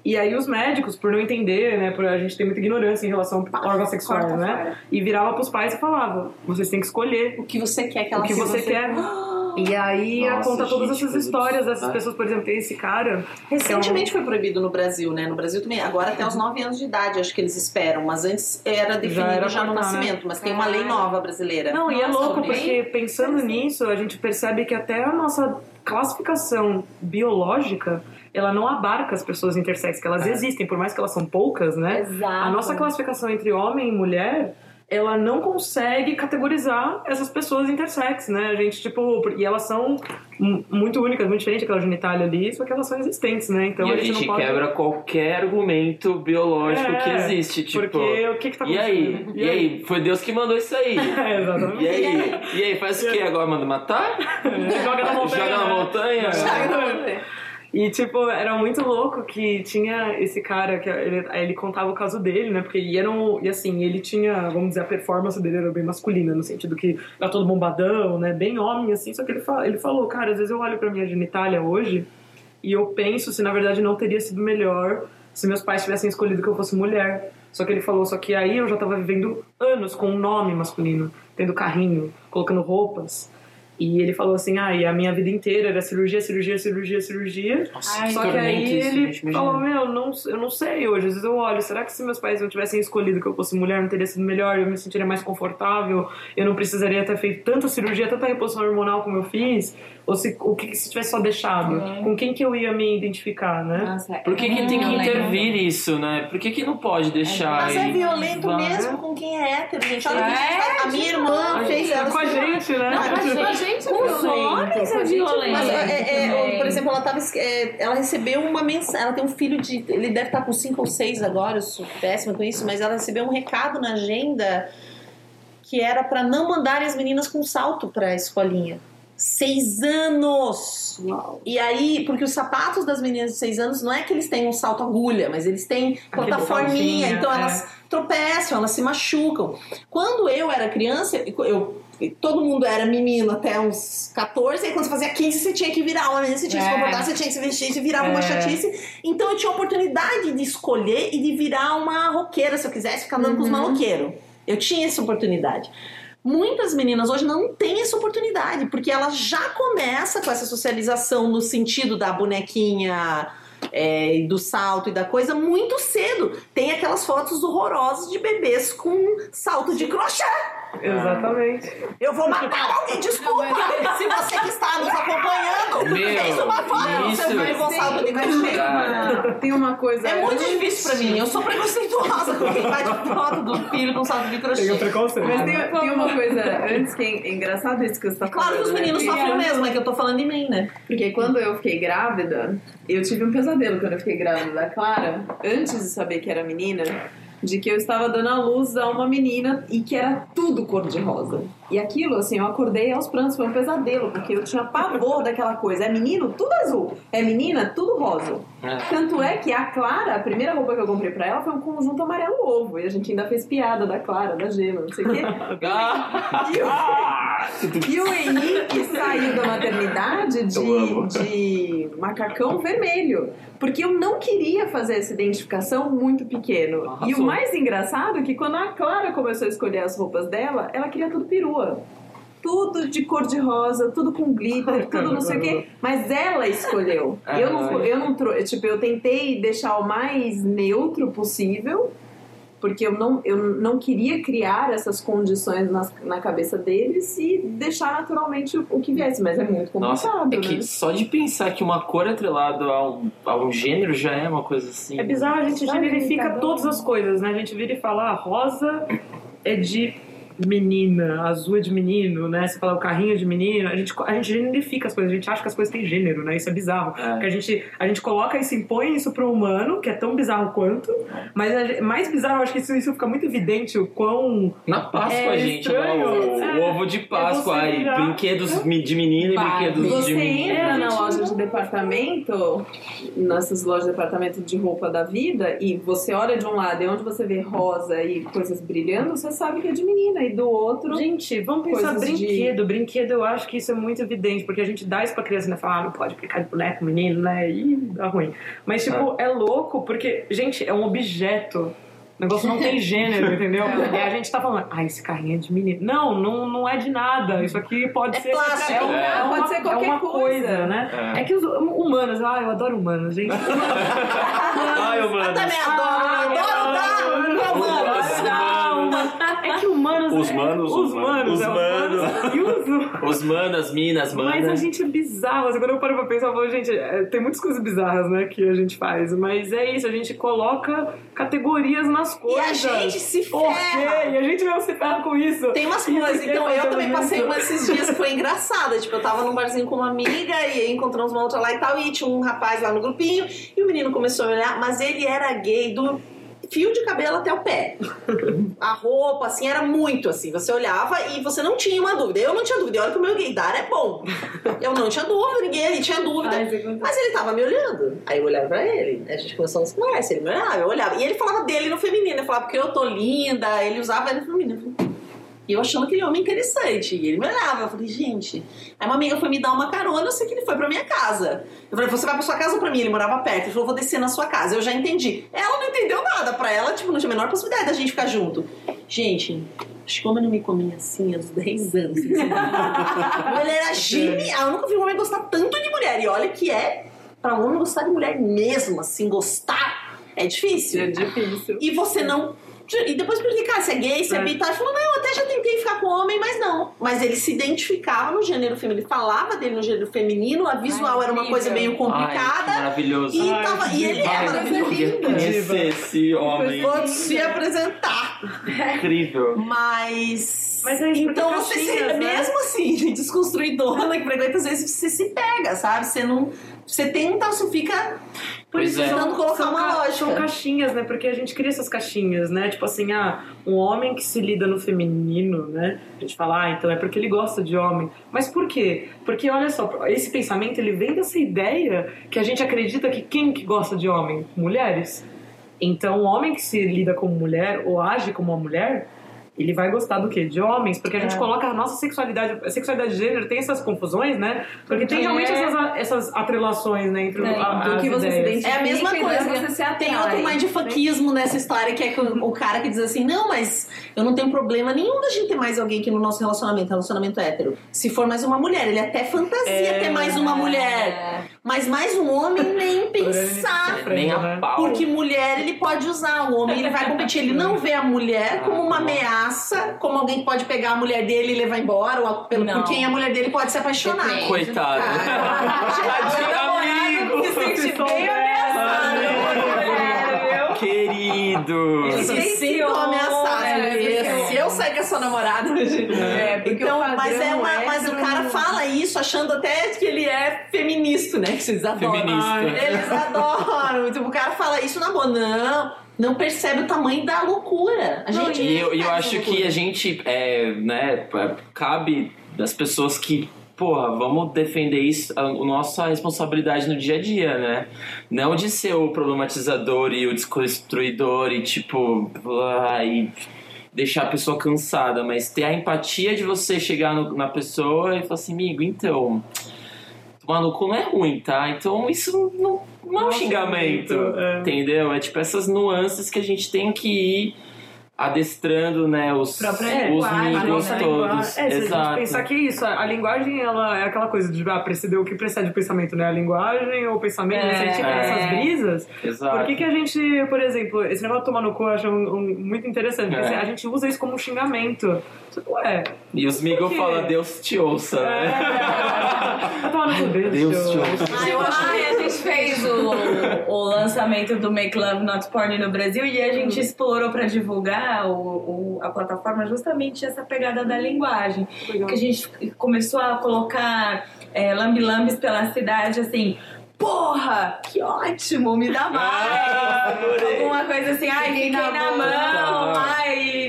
[SPEAKER 6] e aí os médicos, por não entender, né, por a gente tem muita ignorância em relação ao órgão sexual,
[SPEAKER 4] corta
[SPEAKER 6] né,
[SPEAKER 4] fora.
[SPEAKER 6] e virava pros pais e falava, vocês têm que escolher
[SPEAKER 3] o que você quer que
[SPEAKER 6] o
[SPEAKER 3] ela
[SPEAKER 6] que
[SPEAKER 3] se
[SPEAKER 6] você quer. E aí
[SPEAKER 5] Nossa,
[SPEAKER 6] conta todas
[SPEAKER 5] gente,
[SPEAKER 6] essas histórias dessas pessoas, por exemplo, tem esse cara.
[SPEAKER 3] Recentemente foi proibido no Brasil, né? No Brasil também. Agora até os 9 anos de idade, acho que eles esperam. Mas antes era definido já,
[SPEAKER 6] era
[SPEAKER 3] no
[SPEAKER 6] cortar, né?
[SPEAKER 3] nascimento. Mas tem uma lei nova brasileira.
[SPEAKER 6] Não, e é
[SPEAKER 3] Nossa,
[SPEAKER 6] louco porque pensando nisso, a gente percebe que até a nossa classificação biológica, ela não abarca as pessoas intersex, que elas existem, por mais que elas são poucas, né?
[SPEAKER 4] Exato.
[SPEAKER 6] A nossa classificação entre homem e mulher, ela não consegue categorizar essas pessoas intersex, né? A gente, tipo, e elas são muito únicas, muito diferentes daquela genitália ali, só que elas são existentes, né? Então
[SPEAKER 5] e a
[SPEAKER 6] gente,
[SPEAKER 5] gente
[SPEAKER 6] não pode...
[SPEAKER 5] quebra qualquer argumento biológico
[SPEAKER 6] É,
[SPEAKER 5] que existe, tipo.
[SPEAKER 6] Porque o que que tá
[SPEAKER 5] E aí?
[SPEAKER 6] acontecendo?
[SPEAKER 5] E aí? Foi Deus que mandou isso aí.
[SPEAKER 6] É, exatamente.
[SPEAKER 5] E aí? E aí? Faz o que agora? Manda matar?
[SPEAKER 6] Joga na montanha.
[SPEAKER 5] Joga na
[SPEAKER 6] né?
[SPEAKER 5] montanha?
[SPEAKER 6] E, tipo, era muito louco que tinha esse cara, que ele, ele contava o caso dele, né? Porque ele era um, E assim, ele tinha, vamos dizer, a performance dele era bem masculina, no sentido que era todo bombadão, né? Bem homem, assim. Só que ele, fa- ele falou, cara, às vezes eu olho pra minha genitália hoje e eu penso se na verdade não teria sido melhor se meus pais tivessem escolhido que eu fosse mulher. Só que ele falou, só que aí eu já tava vivendo anos com um nome masculino, tendo carrinho, colocando roupas. E ele falou assim, ah, e a minha vida inteira era cirurgia, cirurgia, cirurgia, cirurgia.
[SPEAKER 5] Nossa,
[SPEAKER 6] Só
[SPEAKER 5] que
[SPEAKER 6] aí ele falou, meu, não, eu não sei hoje. Às vezes eu olho, será que se meus pais não tivessem escolhido que eu fosse mulher, não teria sido melhor? Eu me sentiria mais confortável? Eu não precisaria ter feito tanta cirurgia, tanta reposição hormonal como eu fiz? Ou se, o que se tivesse só deixado? Com quem que eu ia me identificar, né?
[SPEAKER 4] Nossa,
[SPEAKER 5] Por que, que tem que intervir isso, né? Por que, que não pode deixar
[SPEAKER 3] Mas é violento
[SPEAKER 5] Vai.
[SPEAKER 3] mesmo com quem é hétero, gente. Olha a,
[SPEAKER 4] É,
[SPEAKER 3] a minha irmã fez ela.
[SPEAKER 6] com a gente, né?
[SPEAKER 3] Não,
[SPEAKER 1] A gente é
[SPEAKER 3] Com os homens
[SPEAKER 1] com a
[SPEAKER 3] é violento. Mas, é, é, por exemplo, ela, tava, é, ela recebeu uma mensagem. Ela tem um filho de. Ele deve estar com 5 ou 6 agora, eu sou péssima com isso, mas ela recebeu um recado na agenda que era para não mandarem as meninas com salto para a escolinha. Seis anos! E aí, porque os sapatos das meninas de seis anos não é que eles têm um salto agulha, mas eles têm plataforminha,
[SPEAKER 6] saltinho,
[SPEAKER 3] então
[SPEAKER 6] é.
[SPEAKER 3] elas tropeçam, elas se machucam. Quando eu era criança, eu, todo mundo era menino até uns 14, e quando você fazia 15, você tinha que virar uma menina, você tinha que se
[SPEAKER 4] É.
[SPEAKER 3] comportar, você tinha que se vestir, você virava uma
[SPEAKER 6] É.
[SPEAKER 3] chatice. Então eu tinha a oportunidade de escolher e de virar uma roqueira, se eu quisesse ficar andando com os maloqueiros. Eu tinha essa oportunidade. Muitas meninas hoje não têm essa oportunidade, porque ela já começa com essa socialização no sentido da bonequinha é, do salto e da coisa muito cedo. Tem aquelas fotos horrorosas de bebês com salto de crochê.
[SPEAKER 6] Exatamente.
[SPEAKER 3] Eu vou matar alguém, desculpa. Se você que está nos acompanhando
[SPEAKER 5] Meu,
[SPEAKER 3] fez uma foto do
[SPEAKER 5] isso-
[SPEAKER 3] seu filho com salto de crochê.
[SPEAKER 5] Cara,
[SPEAKER 1] Tem uma coisa.
[SPEAKER 3] É muito difícil pra mim. Eu sou preconceituosa com quem bate foto do filho com salto de crochê.
[SPEAKER 6] Tem o preconceito.
[SPEAKER 1] Mas tem, tem uma coisa antes que é engraçado isso que você tá falando.
[SPEAKER 3] Claro que os
[SPEAKER 1] né?
[SPEAKER 3] meninos
[SPEAKER 1] Porque-
[SPEAKER 3] sofrem mesmo, é que eu tô falando de mim, né?
[SPEAKER 1] Porque quando eu fiquei grávida, eu tive um pesadelo quando eu fiquei grávida da Clara, antes de saber que era menina, de que eu estava dando à luz a uma menina e que era tudo cor-de-rosa. E aquilo, assim, eu acordei aos prantos, foi um pesadelo, porque eu tinha pavor daquela coisa. É menino, tudo azul. É menina, tudo rosa.
[SPEAKER 5] É.
[SPEAKER 1] Tanto é que a Clara, a primeira roupa que eu comprei pra ela foi um conjunto amarelo ovo. E a gente ainda fez piada da Clara, da gema, não sei o quê. E o, e o Henrique saiu da maternidade de, de macacão vermelho. Porque eu não queria fazer essa identificação muito pequeno.
[SPEAKER 5] Arrasou.
[SPEAKER 1] E o mais engraçado é que quando a Clara começou a escolher as roupas dela, ela queria tudo Tudo de cor de rosa, tudo com glitter, tudo não sei o quê. Mas ela escolheu.
[SPEAKER 5] Ah,
[SPEAKER 1] eu não, eu não trou- tipo, eu tentei deixar o mais neutro possível porque eu não, eu não queria criar essas condições na, na cabeça deles e deixar naturalmente o, o que viesse, mas é muito
[SPEAKER 5] Nossa,
[SPEAKER 1] complicado,
[SPEAKER 5] é que
[SPEAKER 1] né?
[SPEAKER 5] só de pensar que uma cor atrelada a um, a um gênero já é uma coisa assim.
[SPEAKER 6] É bizarro, a gente generifica
[SPEAKER 1] um-
[SPEAKER 6] todas as coisas, né? A gente vira e fala, ah, rosa é de menina, azul é de menino, né? Você fala o carrinho é de menino, a gente, a gente generifica as coisas, a gente acha que as coisas têm gênero, né? Isso é bizarro.
[SPEAKER 5] É.
[SPEAKER 6] Porque a gente, a gente coloca isso, impõe isso pro humano, que é tão bizarro quanto, mas a mais bizarro, eu acho que isso, isso fica muito evidente o quão
[SPEAKER 5] Na Páscoa,
[SPEAKER 6] É
[SPEAKER 5] gente,
[SPEAKER 6] estranho.
[SPEAKER 5] lá, o,
[SPEAKER 6] É.
[SPEAKER 5] o ovo de Páscoa,
[SPEAKER 6] É você
[SPEAKER 5] aí, brinquedos de menino e brinquedos de
[SPEAKER 1] Você
[SPEAKER 5] menino.
[SPEAKER 1] entra
[SPEAKER 6] É,
[SPEAKER 1] na loja de departamento, nessas lojas de departamento de roupa da vida, e você olha de um lado e onde você vê rosa e coisas brilhando, você sabe que é de menina, e do outro.
[SPEAKER 6] Gente, vamos pensar
[SPEAKER 1] Coisas de-
[SPEAKER 6] brinquedo. Brinquedo, eu acho que isso é muito evidente, porque a gente dá isso pra criança, né? Fala, ah, não pode brincar de boneco, menino, né? E dá ruim. Mas, tipo, é louco, porque, gente, é um objeto. O negócio não tem gênero, entendeu? E a gente tá falando, ah, esse carrinho é de menino. Não, não, não é de nada. Isso aqui pode
[SPEAKER 3] É
[SPEAKER 6] ser.
[SPEAKER 3] plástico.
[SPEAKER 6] É, uma,
[SPEAKER 5] É.
[SPEAKER 6] é uma-
[SPEAKER 1] Pode ser qualquer
[SPEAKER 6] é uma
[SPEAKER 1] coisa.
[SPEAKER 6] coisa, né?
[SPEAKER 5] É.
[SPEAKER 6] É. que os humanos, ah, eu adoro humanos, gente.
[SPEAKER 5] Ai, eu
[SPEAKER 3] Eu também adoro, adoro dar.
[SPEAKER 6] Humanos,
[SPEAKER 3] Humanos.
[SPEAKER 6] não, Não, é que humanos.
[SPEAKER 2] Os
[SPEAKER 6] é-
[SPEAKER 2] manos,
[SPEAKER 6] Os
[SPEAKER 2] os
[SPEAKER 6] manos.
[SPEAKER 2] manos.
[SPEAKER 6] é,
[SPEAKER 5] Os manos.
[SPEAKER 6] E os
[SPEAKER 5] Os manas, minas, manas.
[SPEAKER 6] Mas a gente é bizarro. Assim, quando eu paro pra pensar, eu falo, gente, é, tem muitas coisas bizarras, né, que a gente faz. Mas é isso, a gente coloca categorias nas
[SPEAKER 3] E
[SPEAKER 6] coisas.
[SPEAKER 3] a gente se
[SPEAKER 6] Por quê?
[SPEAKER 3] ferra.
[SPEAKER 6] E a gente mesmo se ferra com isso.
[SPEAKER 3] Tem umas
[SPEAKER 6] E
[SPEAKER 3] coisas, então eu também passei uma esses dias que foi engraçada. Tipo, eu tava num barzinho com uma amiga e encontramos uma outra lá e tal, e tinha um rapaz lá no grupinho, e o menino começou a olhar, mas ele era gay do fio de cabelo até o pé. A roupa, assim, era muito assim. Você olhava e você não tinha uma dúvida. Eu não tinha dúvida. Olha que o meu gaydar é bom. Eu não tinha dúvida, ninguém ali tinha dúvida.
[SPEAKER 4] Ai.
[SPEAKER 3] Mas ele tava me olhando. Aí eu olhava pra ele. A gente começou a se conversa. Ele me olhava, eu olhava. E ele falava dele no feminino. Ele falava porque eu tô linda. Ele usava ele no feminino. E eu achando aquele homem interessante. E ele me olhava. Eu falei, gente. Aí uma amiga foi me dar uma carona. Eu sei que ele foi pra minha casa. Eu falei, você vai pra sua casa ou pra mim? Ele morava perto. Ele falou, vou descer na sua casa. Eu já entendi. Ela não entendeu nada. Pra ela, tipo, não tinha a menor possibilidade da gente ficar junto. Gente. Acho que o homem não me comia assim há uns 10 anos. assim. ele era genial. Eu nunca vi um homem gostar tanto de mulher. E olha que é pra um homem gostar de mulher mesmo, assim, gostar. É difícil.
[SPEAKER 1] É difícil.
[SPEAKER 3] E você não. E depois eu perguntei, cara, se é gay, se é,
[SPEAKER 6] É.
[SPEAKER 3] bi, tal. Ele falou, não, eu até já tentei ficar com homem, mas não. Mas ele se identificava no gênero feminino, falava dele no gênero feminino, a visual
[SPEAKER 4] Ai,
[SPEAKER 3] era uma coisa meio
[SPEAKER 4] incrível.
[SPEAKER 5] Ai,
[SPEAKER 3] complicada.
[SPEAKER 5] maravilhoso.
[SPEAKER 3] e,
[SPEAKER 6] Ai,
[SPEAKER 3] tava, e ele é maravilhoso.
[SPEAKER 5] conhecer esse homem
[SPEAKER 3] Vou se apresentar.
[SPEAKER 5] incrível.
[SPEAKER 3] Mas.
[SPEAKER 6] Mas é
[SPEAKER 3] então
[SPEAKER 6] porque
[SPEAKER 3] você se,
[SPEAKER 6] né?
[SPEAKER 3] mesmo assim, gente, desconstruidora que frequenta, às vezes você se pega, sabe? Você não. Você tenta, você fica
[SPEAKER 5] Pois é.
[SPEAKER 3] precisando colocar
[SPEAKER 6] São
[SPEAKER 3] uma
[SPEAKER 6] ca-
[SPEAKER 3] lógica.
[SPEAKER 6] São caixinhas, né? Porque a gente cria essas caixinhas, né? Tipo assim, ah, um homem que se lida no feminino, né? A gente fala, ah, então é porque ele gosta de homem. Mas por quê? Porque, olha só, esse pensamento, ele vem dessa ideia que a gente acredita que quem que gosta de homem? Mulheres. Então, o homem que se lida como mulher ou age como uma mulher, ele vai gostar do quê? De homens, porque a gente
[SPEAKER 4] É.
[SPEAKER 6] coloca a nossa sexualidade, a sexualidade de gênero tem essas confusões, né? Porque tem realmente
[SPEAKER 4] é-
[SPEAKER 6] essas, essas atrelações, né, entre
[SPEAKER 4] Tem,
[SPEAKER 6] a,
[SPEAKER 4] do que você se identifica.
[SPEAKER 3] É a mesma coisa.
[SPEAKER 4] você se atrai.
[SPEAKER 3] Tem outro mindfuckismo nessa história que é que o, o cara que diz assim: não, mas eu não tenho problema nenhum da gente ter mais alguém aqui no nosso relacionamento, relacionamento hétero. Se for mais uma mulher, ele até fantasia
[SPEAKER 6] É.
[SPEAKER 3] ter mais uma mulher.
[SPEAKER 4] É.
[SPEAKER 3] Mas mais um homem, nem pensar.
[SPEAKER 5] Nem a
[SPEAKER 6] né?
[SPEAKER 5] pau.
[SPEAKER 3] Porque mulher ele pode usar, o homem ele vai competir. Ele não vê a mulher como uma ameaça, como alguém que pode pegar a mulher dele e levar embora, ou pelo, por quem a mulher dele pode se apaixonar.
[SPEAKER 4] Depende.
[SPEAKER 5] Coitado. Tadinho, amigo.
[SPEAKER 4] Se sente bem ameaçado.
[SPEAKER 5] Querido.
[SPEAKER 3] Ele se
[SPEAKER 4] é,
[SPEAKER 3] porque
[SPEAKER 4] esse
[SPEAKER 3] se eu sair com a sua namorada.
[SPEAKER 4] É, porque
[SPEAKER 3] Então,
[SPEAKER 4] o padrão
[SPEAKER 3] mas, é uma, mas o
[SPEAKER 4] hétero-
[SPEAKER 3] cara fala isso achando até que ele é feminista, né? Que vocês adoram.
[SPEAKER 5] Feminista.
[SPEAKER 3] Eles adoram. Tipo, o cara fala isso na boa. Não, não percebe o tamanho da loucura. A
[SPEAKER 5] Não,
[SPEAKER 3] gente
[SPEAKER 5] e eu, e eu
[SPEAKER 3] faz
[SPEAKER 5] acho
[SPEAKER 3] loucura.
[SPEAKER 5] que a gente, é, né, cabe das pessoas que, porra, vamos defender isso, a, a nossa responsabilidade no dia a dia, né? Não de ser o problematizador e o desconstruidor e, tipo, ah, e deixar a pessoa cansada, mas ter a empatia de você chegar no- na pessoa e falar assim, amigo, então. Tomar no cu não é ruim, tá? Então isso não, não é um xingamento,
[SPEAKER 6] é.
[SPEAKER 5] entendeu? É tipo essas nuances que a gente tem que ir adestrando, né? Os,
[SPEAKER 4] Própria
[SPEAKER 5] os
[SPEAKER 4] linguagem,
[SPEAKER 5] migos
[SPEAKER 4] né?
[SPEAKER 5] todos.
[SPEAKER 6] É, se a gente
[SPEAKER 5] Exato.
[SPEAKER 6] pensar que isso, a linguagem ela é aquela coisa de ah, preceder o que precede o pensamento, né? A linguagem ou o pensamento,
[SPEAKER 4] É.
[SPEAKER 6] se a gente tem
[SPEAKER 5] É.
[SPEAKER 6] essas brisas,
[SPEAKER 5] Exato.
[SPEAKER 6] por que, que a gente, por exemplo, esse negócio de tomar no cu eu acho um- um- muito interessante, porque
[SPEAKER 5] É.
[SPEAKER 6] a gente usa isso como um xingamento. Ué,
[SPEAKER 5] E os migos falam, Deus te ouça, né?
[SPEAKER 6] é. vai tomar no cu deixa.
[SPEAKER 5] Deus te ouça.
[SPEAKER 3] Ah, eu acho
[SPEAKER 4] Ai, a gente fez o, o lançamento do Make Love Not Porn no Brasil e a gente explorou pra divulgar o, o- a plataforma justamente essa pegada da linguagem. Que a gente começou a colocar é, lambi-lambis pela cidade assim. Porra, que ótimo, me dá mais.
[SPEAKER 5] Ah.
[SPEAKER 4] Alguma coisa assim, ai, fiquei na,
[SPEAKER 3] na
[SPEAKER 4] mão,
[SPEAKER 5] boca.
[SPEAKER 4] ai,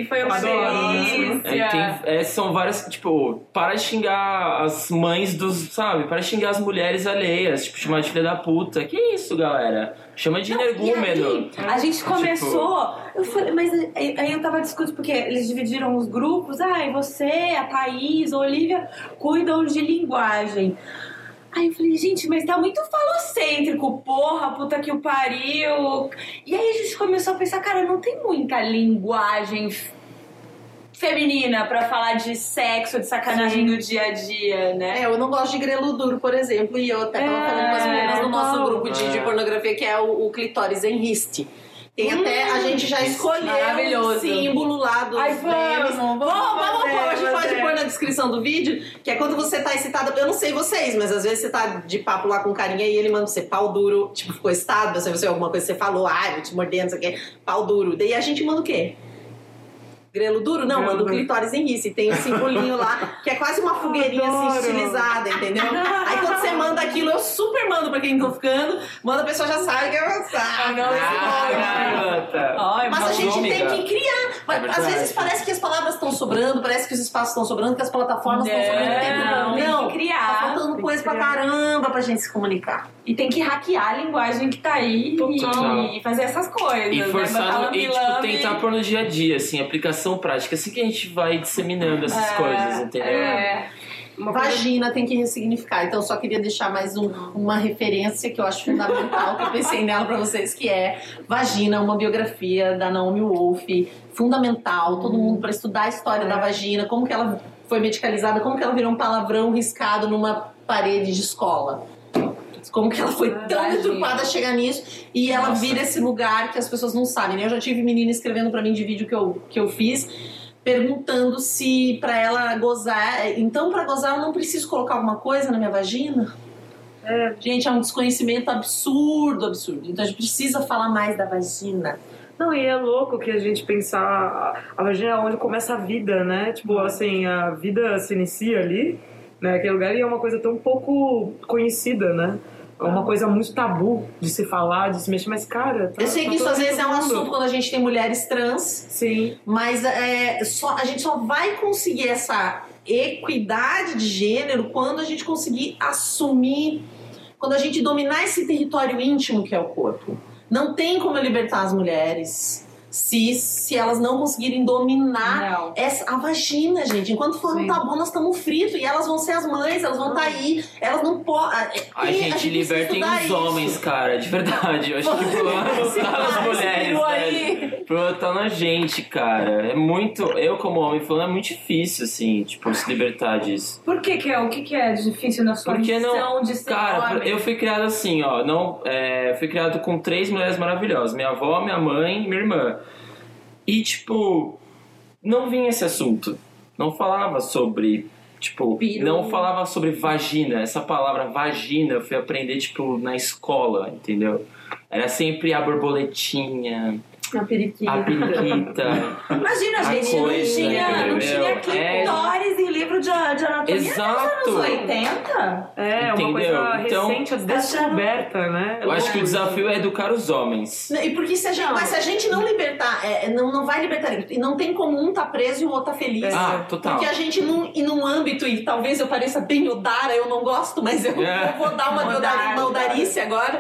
[SPEAKER 4] foi uma delícia.
[SPEAKER 5] É, tem- é, são várias, tipo, para de xingar as mães dos, sabe? Para de xingar as mulheres alheias, tipo, chamar de filha da puta. Que isso, galera? Chama de energúmeno.
[SPEAKER 4] a gente começou. Eu falei, mas aí eu tava discutindo, porque eles dividiram os grupos. Ai, você, a Thaís, a Olivia cuidam de linguagem. Aí eu falei, gente, mas tá muito falocêntrico, porra, puta que o pariu. E aí a gente começou a pensar, cara, não tem muita linguagem feminina pra falar de sexo, de sacanagem do dia a dia, né?
[SPEAKER 3] É, eu não gosto de grelo duro, por exemplo, e eu até tava
[SPEAKER 4] É,
[SPEAKER 3] falando com as meninas no nosso grupo de, de
[SPEAKER 5] É.
[SPEAKER 3] pornografia, que é o, o clitóris em riste. Tem até, a gente já escolheu o
[SPEAKER 4] maravilhoso.
[SPEAKER 3] símbolo lá dos
[SPEAKER 4] Ai,
[SPEAKER 3] memes.
[SPEAKER 4] vamos, vamos
[SPEAKER 3] vamos, vamos
[SPEAKER 6] fazer,
[SPEAKER 3] pôr, a gente
[SPEAKER 6] vamos
[SPEAKER 3] pode pôr na descrição do vídeo, que é quando você tá excitada, eu não sei vocês, mas às vezes você tá de papo lá com carinha e ele manda você pau duro, tipo, ficou excitado, você você alguma coisa que você falou, ai, vou te morder, não sei o quê, pau duro. Daí a gente manda o quê? Grelo duro? Não,
[SPEAKER 6] Grelo
[SPEAKER 3] manda o clitóris em ris. E tem um simbolinho lá, que é quase uma fogueirinha assim, estilizada, entendeu? Aí quando você manda aquilo, eu super mando pra quem tô ficando, manda a pessoa já sabe que é
[SPEAKER 4] Ah, não,
[SPEAKER 5] Ah, garota.
[SPEAKER 4] Ai,
[SPEAKER 3] mas a gente
[SPEAKER 5] amiga,
[SPEAKER 3] tem que criar. Mas,
[SPEAKER 5] é
[SPEAKER 3] às vezes parece que as palavras estão sobrando, parece que os espaços estão sobrando, que as plataformas estão
[SPEAKER 4] Não,
[SPEAKER 3] sobrando. Tem que-
[SPEAKER 4] tem
[SPEAKER 3] não,
[SPEAKER 4] que criar.
[SPEAKER 3] Tá faltando
[SPEAKER 6] Tem
[SPEAKER 3] coisa pra caramba pra gente se comunicar.
[SPEAKER 4] E tem que hackear a linguagem que tá aí e, e fazer essas coisas.
[SPEAKER 5] E
[SPEAKER 4] né?
[SPEAKER 5] forçar
[SPEAKER 4] Botar
[SPEAKER 5] no, e tipo, tentar pôr no dia a dia, assim, aplicação prática. Assim que a gente vai disseminando essas
[SPEAKER 4] É,
[SPEAKER 5] coisas, entendeu?
[SPEAKER 4] É.
[SPEAKER 6] Uma coisa-
[SPEAKER 3] Vagina tem que ressignificar. Então, eu só queria deixar mais um- uma referência que eu acho fundamental, que eu pensei nela pra vocês, que é Vagina, uma biografia da Naomi Wolf, fundamental, todo mundo pra estudar a história da vagina, como que ela foi medicalizada, como que ela virou um palavrão riscado numa parede de escola. Como que ela foi tão
[SPEAKER 4] Vagina.
[SPEAKER 3] deturpada a chegar nisso e ela
[SPEAKER 5] Nossa.
[SPEAKER 3] vira esse lugar que as pessoas não sabem. né? Eu já tive menina escrevendo pra mim de vídeo que eu, que eu fiz, perguntando se pra ela gozar. Então, pra gozar, eu não preciso colocar alguma coisa na minha vagina?
[SPEAKER 6] É.
[SPEAKER 3] Gente, é um desconhecimento absurdo, absurdo. Então a gente precisa falar mais da vagina.
[SPEAKER 6] Não, e é louco que a gente pensar. A, a vagina é onde começa a vida, né? Tipo, assim, a vida se inicia ali, né? Aquele lugar e é uma coisa tão pouco conhecida, né? É uma coisa muito tabu de se falar, de se mexer, mas, cara. Tá,
[SPEAKER 3] Eu sei
[SPEAKER 6] tá
[SPEAKER 3] que isso às vezes é um assunto quando a gente tem mulheres trans,
[SPEAKER 6] Sim.
[SPEAKER 3] mas é, só, a gente só vai conseguir essa equidade de gênero quando a gente conseguir assumir, quando a gente dominar esse território íntimo que é o corpo. Não tem como eu libertar as mulheres se, se elas não conseguirem dominar
[SPEAKER 4] Não.
[SPEAKER 3] essa, a vagina, gente. Enquanto for um tabu, nós estamos fritos. E elas vão ser as mães, elas vão estar aí. Elas não podem.
[SPEAKER 5] A gente libertem os homens, cara, de verdade. Eu acho que tá nas mulheres, né? Tá na gente, cara. É muito. Eu, como homem, falando, é muito difícil, assim, tipo, se libertar disso.
[SPEAKER 4] Por que que é? O que que é difícil na sua
[SPEAKER 5] Porque
[SPEAKER 4] missão
[SPEAKER 5] não.
[SPEAKER 4] de ser
[SPEAKER 5] Cara,
[SPEAKER 4] homem?
[SPEAKER 5] eu fui criado assim, ó. Não, é, fui criado com três mulheres maravilhosas: minha avó, minha mãe e minha irmã. E, tipo, não vinha esse assunto. Não falava sobre. Tipo,
[SPEAKER 4] Peru.
[SPEAKER 5] não falava sobre vagina. Essa palavra vagina eu fui aprender, tipo, na escola, entendeu? Era sempre a borboletinha,
[SPEAKER 4] Na periquita.
[SPEAKER 5] a periquita.
[SPEAKER 4] Imagina,
[SPEAKER 5] A
[SPEAKER 4] gente,
[SPEAKER 5] coisa,
[SPEAKER 4] não tinha, não tinha
[SPEAKER 5] É.
[SPEAKER 4] clitóris em livro de, de anatomia
[SPEAKER 5] Exato!
[SPEAKER 4] nos anos 80.
[SPEAKER 6] É, uma
[SPEAKER 5] Entendeu?
[SPEAKER 6] coisa
[SPEAKER 5] Então-
[SPEAKER 6] recente, a descoberta, né?
[SPEAKER 5] Eu acho que o desafio é educar os homens.
[SPEAKER 3] E porque se a gente,
[SPEAKER 4] Não.
[SPEAKER 3] mas se a gente não libertar, é, não, não vai libertar. E não tem como um tá preso e o outro tá feliz.
[SPEAKER 5] Ah, total.
[SPEAKER 3] Porque a gente, num, e num âmbito, e talvez eu pareça bem Odara, eu não gosto, mas eu,
[SPEAKER 5] É.
[SPEAKER 3] eu vou dar uma uma Odarice agora.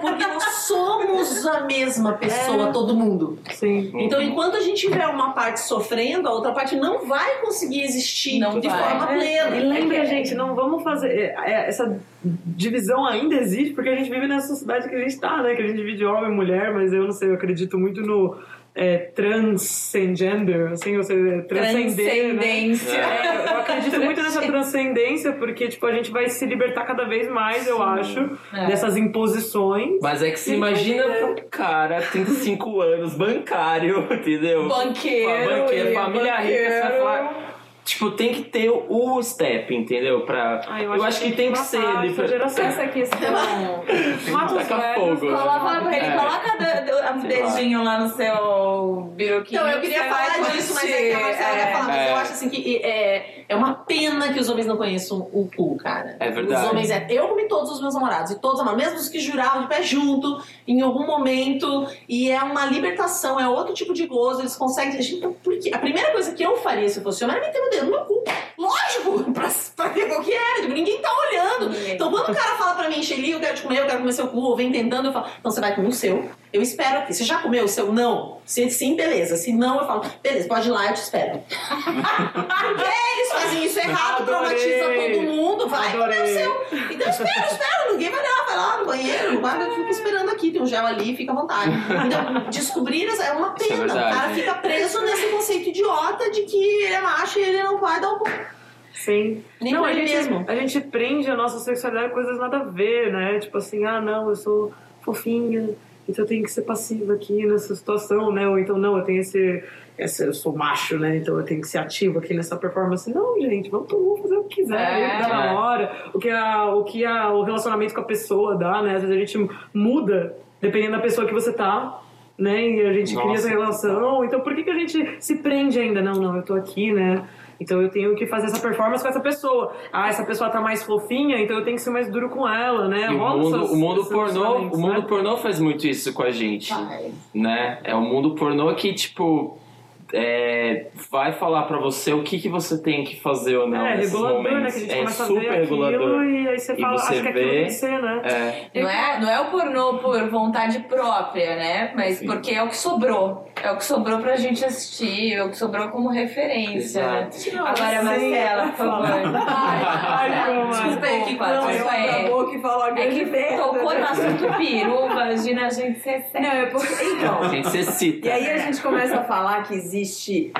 [SPEAKER 3] Porque nós somos a mesma pessoa,
[SPEAKER 6] É.
[SPEAKER 3] todo mundo.
[SPEAKER 6] Sim.
[SPEAKER 3] Então, enquanto a gente tiver uma parte sofrendo, a outra parte não vai conseguir existir
[SPEAKER 4] Não
[SPEAKER 3] de
[SPEAKER 4] vai.
[SPEAKER 3] forma
[SPEAKER 6] É,
[SPEAKER 3] plena.
[SPEAKER 6] e lembra, gente, não vamos fazer. é, é, essa divisão ainda existe porque a gente vive nessa sociedade que a gente tá, né? Que a gente divide homem e mulher, mas eu não sei, eu acredito muito no é, transgender, assim, ou seja, transcender. Né?
[SPEAKER 4] Transcendência.
[SPEAKER 6] É, eu acredito muito nessa transcendência porque, tipo, a gente vai se libertar cada vez mais, eu acho,
[SPEAKER 4] É.
[SPEAKER 6] dessas imposições.
[SPEAKER 5] Mas é que se
[SPEAKER 6] Sim,
[SPEAKER 5] imagina
[SPEAKER 6] é.
[SPEAKER 5] um cara, 35 anos, bancário, entendeu?
[SPEAKER 4] Banqueiro.
[SPEAKER 5] banqueiro,
[SPEAKER 4] e
[SPEAKER 5] família rica, você vai
[SPEAKER 4] banqueiro.
[SPEAKER 5] falar. Tipo, tem que ter o step, entendeu? Pra...
[SPEAKER 6] Ah,
[SPEAKER 5] eu, acho que, tem que ser
[SPEAKER 6] matar
[SPEAKER 5] ele.
[SPEAKER 6] essa
[SPEAKER 5] Pra...
[SPEAKER 6] geração.
[SPEAKER 4] Essa questão.
[SPEAKER 6] Mata os velhos,
[SPEAKER 5] fogo.
[SPEAKER 4] Coloca, pra ele,
[SPEAKER 5] É.
[SPEAKER 4] coloca o dedinho lá no seu biroquinho.
[SPEAKER 3] Então, eu queria falar disso, mas é que a Marcela vai falar. Mas
[SPEAKER 5] É.
[SPEAKER 3] eu acho assim que é, é uma pena que os homens não conheçam o cu, cara.
[SPEAKER 5] É verdade.
[SPEAKER 3] Os homens é. Eu comi todos os meus namorados, e todos amaram, mesmo os que juravam de pé junto, em algum momento. E é uma libertação, é outro tipo de gozo. Eles conseguem. Gente, então, por quê? A primeira coisa que eu faria se eu fosse homem era meter o dedo no meu cu. Lógico, pra, pra ver qual que era. Tipo, ninguém tá olhando.
[SPEAKER 4] Ninguém.
[SPEAKER 3] Então, quando o cara fala pra mim, Shelly, eu quero te comer, eu quero comer seu cu, ou vem tentando, eu falo, então você vai comer o seu. Eu espero aqui. Você já comeu o seu? Não. Se sim, beleza. Se não, eu falo, beleza, pode ir lá, eu te espero. Porque eles fazem isso errado,
[SPEAKER 6] Adorei.
[SPEAKER 3] traumatiza todo mundo, vai comer o seu. Então espera, espera, ninguém vai lá, vai lá no banheiro, guarda, fica esperando aqui, tem um gel ali, fica à vontade. Então, descobrir é uma
[SPEAKER 5] é
[SPEAKER 3] pena. o
[SPEAKER 5] verdade.
[SPEAKER 3] cara fica preso nesse conceito idiota de que ele é macho e ele não vai dar o.
[SPEAKER 6] Sim.
[SPEAKER 3] Nem
[SPEAKER 6] não, a gente,
[SPEAKER 3] mesmo.
[SPEAKER 6] a gente prende a nossa sexualidade a coisas nada a ver, né? Tipo assim, ah, não, eu sou fofinha, então eu tenho que ser passiva aqui nessa situação, né? Ou então, não, eu tenho esse, esse eu sou macho, né? Então eu tenho que ser ativo aqui nessa performance. Não, gente, vamos todo mundo fazer o que quiser,
[SPEAKER 4] É.
[SPEAKER 6] o que dá na hora, o que, a, o que a, o relacionamento com a pessoa dá, né? Às vezes a gente muda dependendo da pessoa que você tá. Né? E a gente cria
[SPEAKER 5] Nossa.
[SPEAKER 6] essa relação. Então, por que, que a gente se prende ainda? Não, não, eu tô aqui, né? Então eu tenho que fazer essa performance com essa pessoa. Ah, essa pessoa tá mais fofinha, então eu tenho que ser mais duro com ela, né?
[SPEAKER 5] O mundo,
[SPEAKER 6] essas-
[SPEAKER 5] o mundo pornô, o mundo
[SPEAKER 6] né?
[SPEAKER 5] pornô faz muito isso com a gente,
[SPEAKER 4] Vai.
[SPEAKER 5] né? É o mundo pornô que tipo é, vai falar pra você o que, que você tem que fazer ou não
[SPEAKER 6] É, regulador, né?
[SPEAKER 5] momentos.
[SPEAKER 6] Que a gente
[SPEAKER 5] é
[SPEAKER 6] começa
[SPEAKER 5] super
[SPEAKER 6] a ver aquilo
[SPEAKER 5] regulador.
[SPEAKER 6] e aí você
[SPEAKER 5] E
[SPEAKER 6] fala,
[SPEAKER 5] você
[SPEAKER 6] acho que aquilo
[SPEAKER 5] vê-
[SPEAKER 6] tem que ser, né?
[SPEAKER 5] É,
[SPEAKER 7] Não é, não é o pornô por vontade própria, né? Mas
[SPEAKER 5] Sim.
[SPEAKER 7] porque é o que sobrou. É o que sobrou pra gente assistir, é o que sobrou como referência. né? Agora. Marcela, por favor.
[SPEAKER 6] Ai, como
[SPEAKER 7] Desculpa,
[SPEAKER 6] é.
[SPEAKER 7] desculpa,
[SPEAKER 1] Não,
[SPEAKER 7] desculpa aí.
[SPEAKER 1] boca e falo a
[SPEAKER 7] É que
[SPEAKER 1] merda.
[SPEAKER 7] tocou no assunto peru, imagina a gente ser
[SPEAKER 1] Não, é porque... Então...
[SPEAKER 5] a gente se cita.
[SPEAKER 1] E aí a gente começa a falar que existe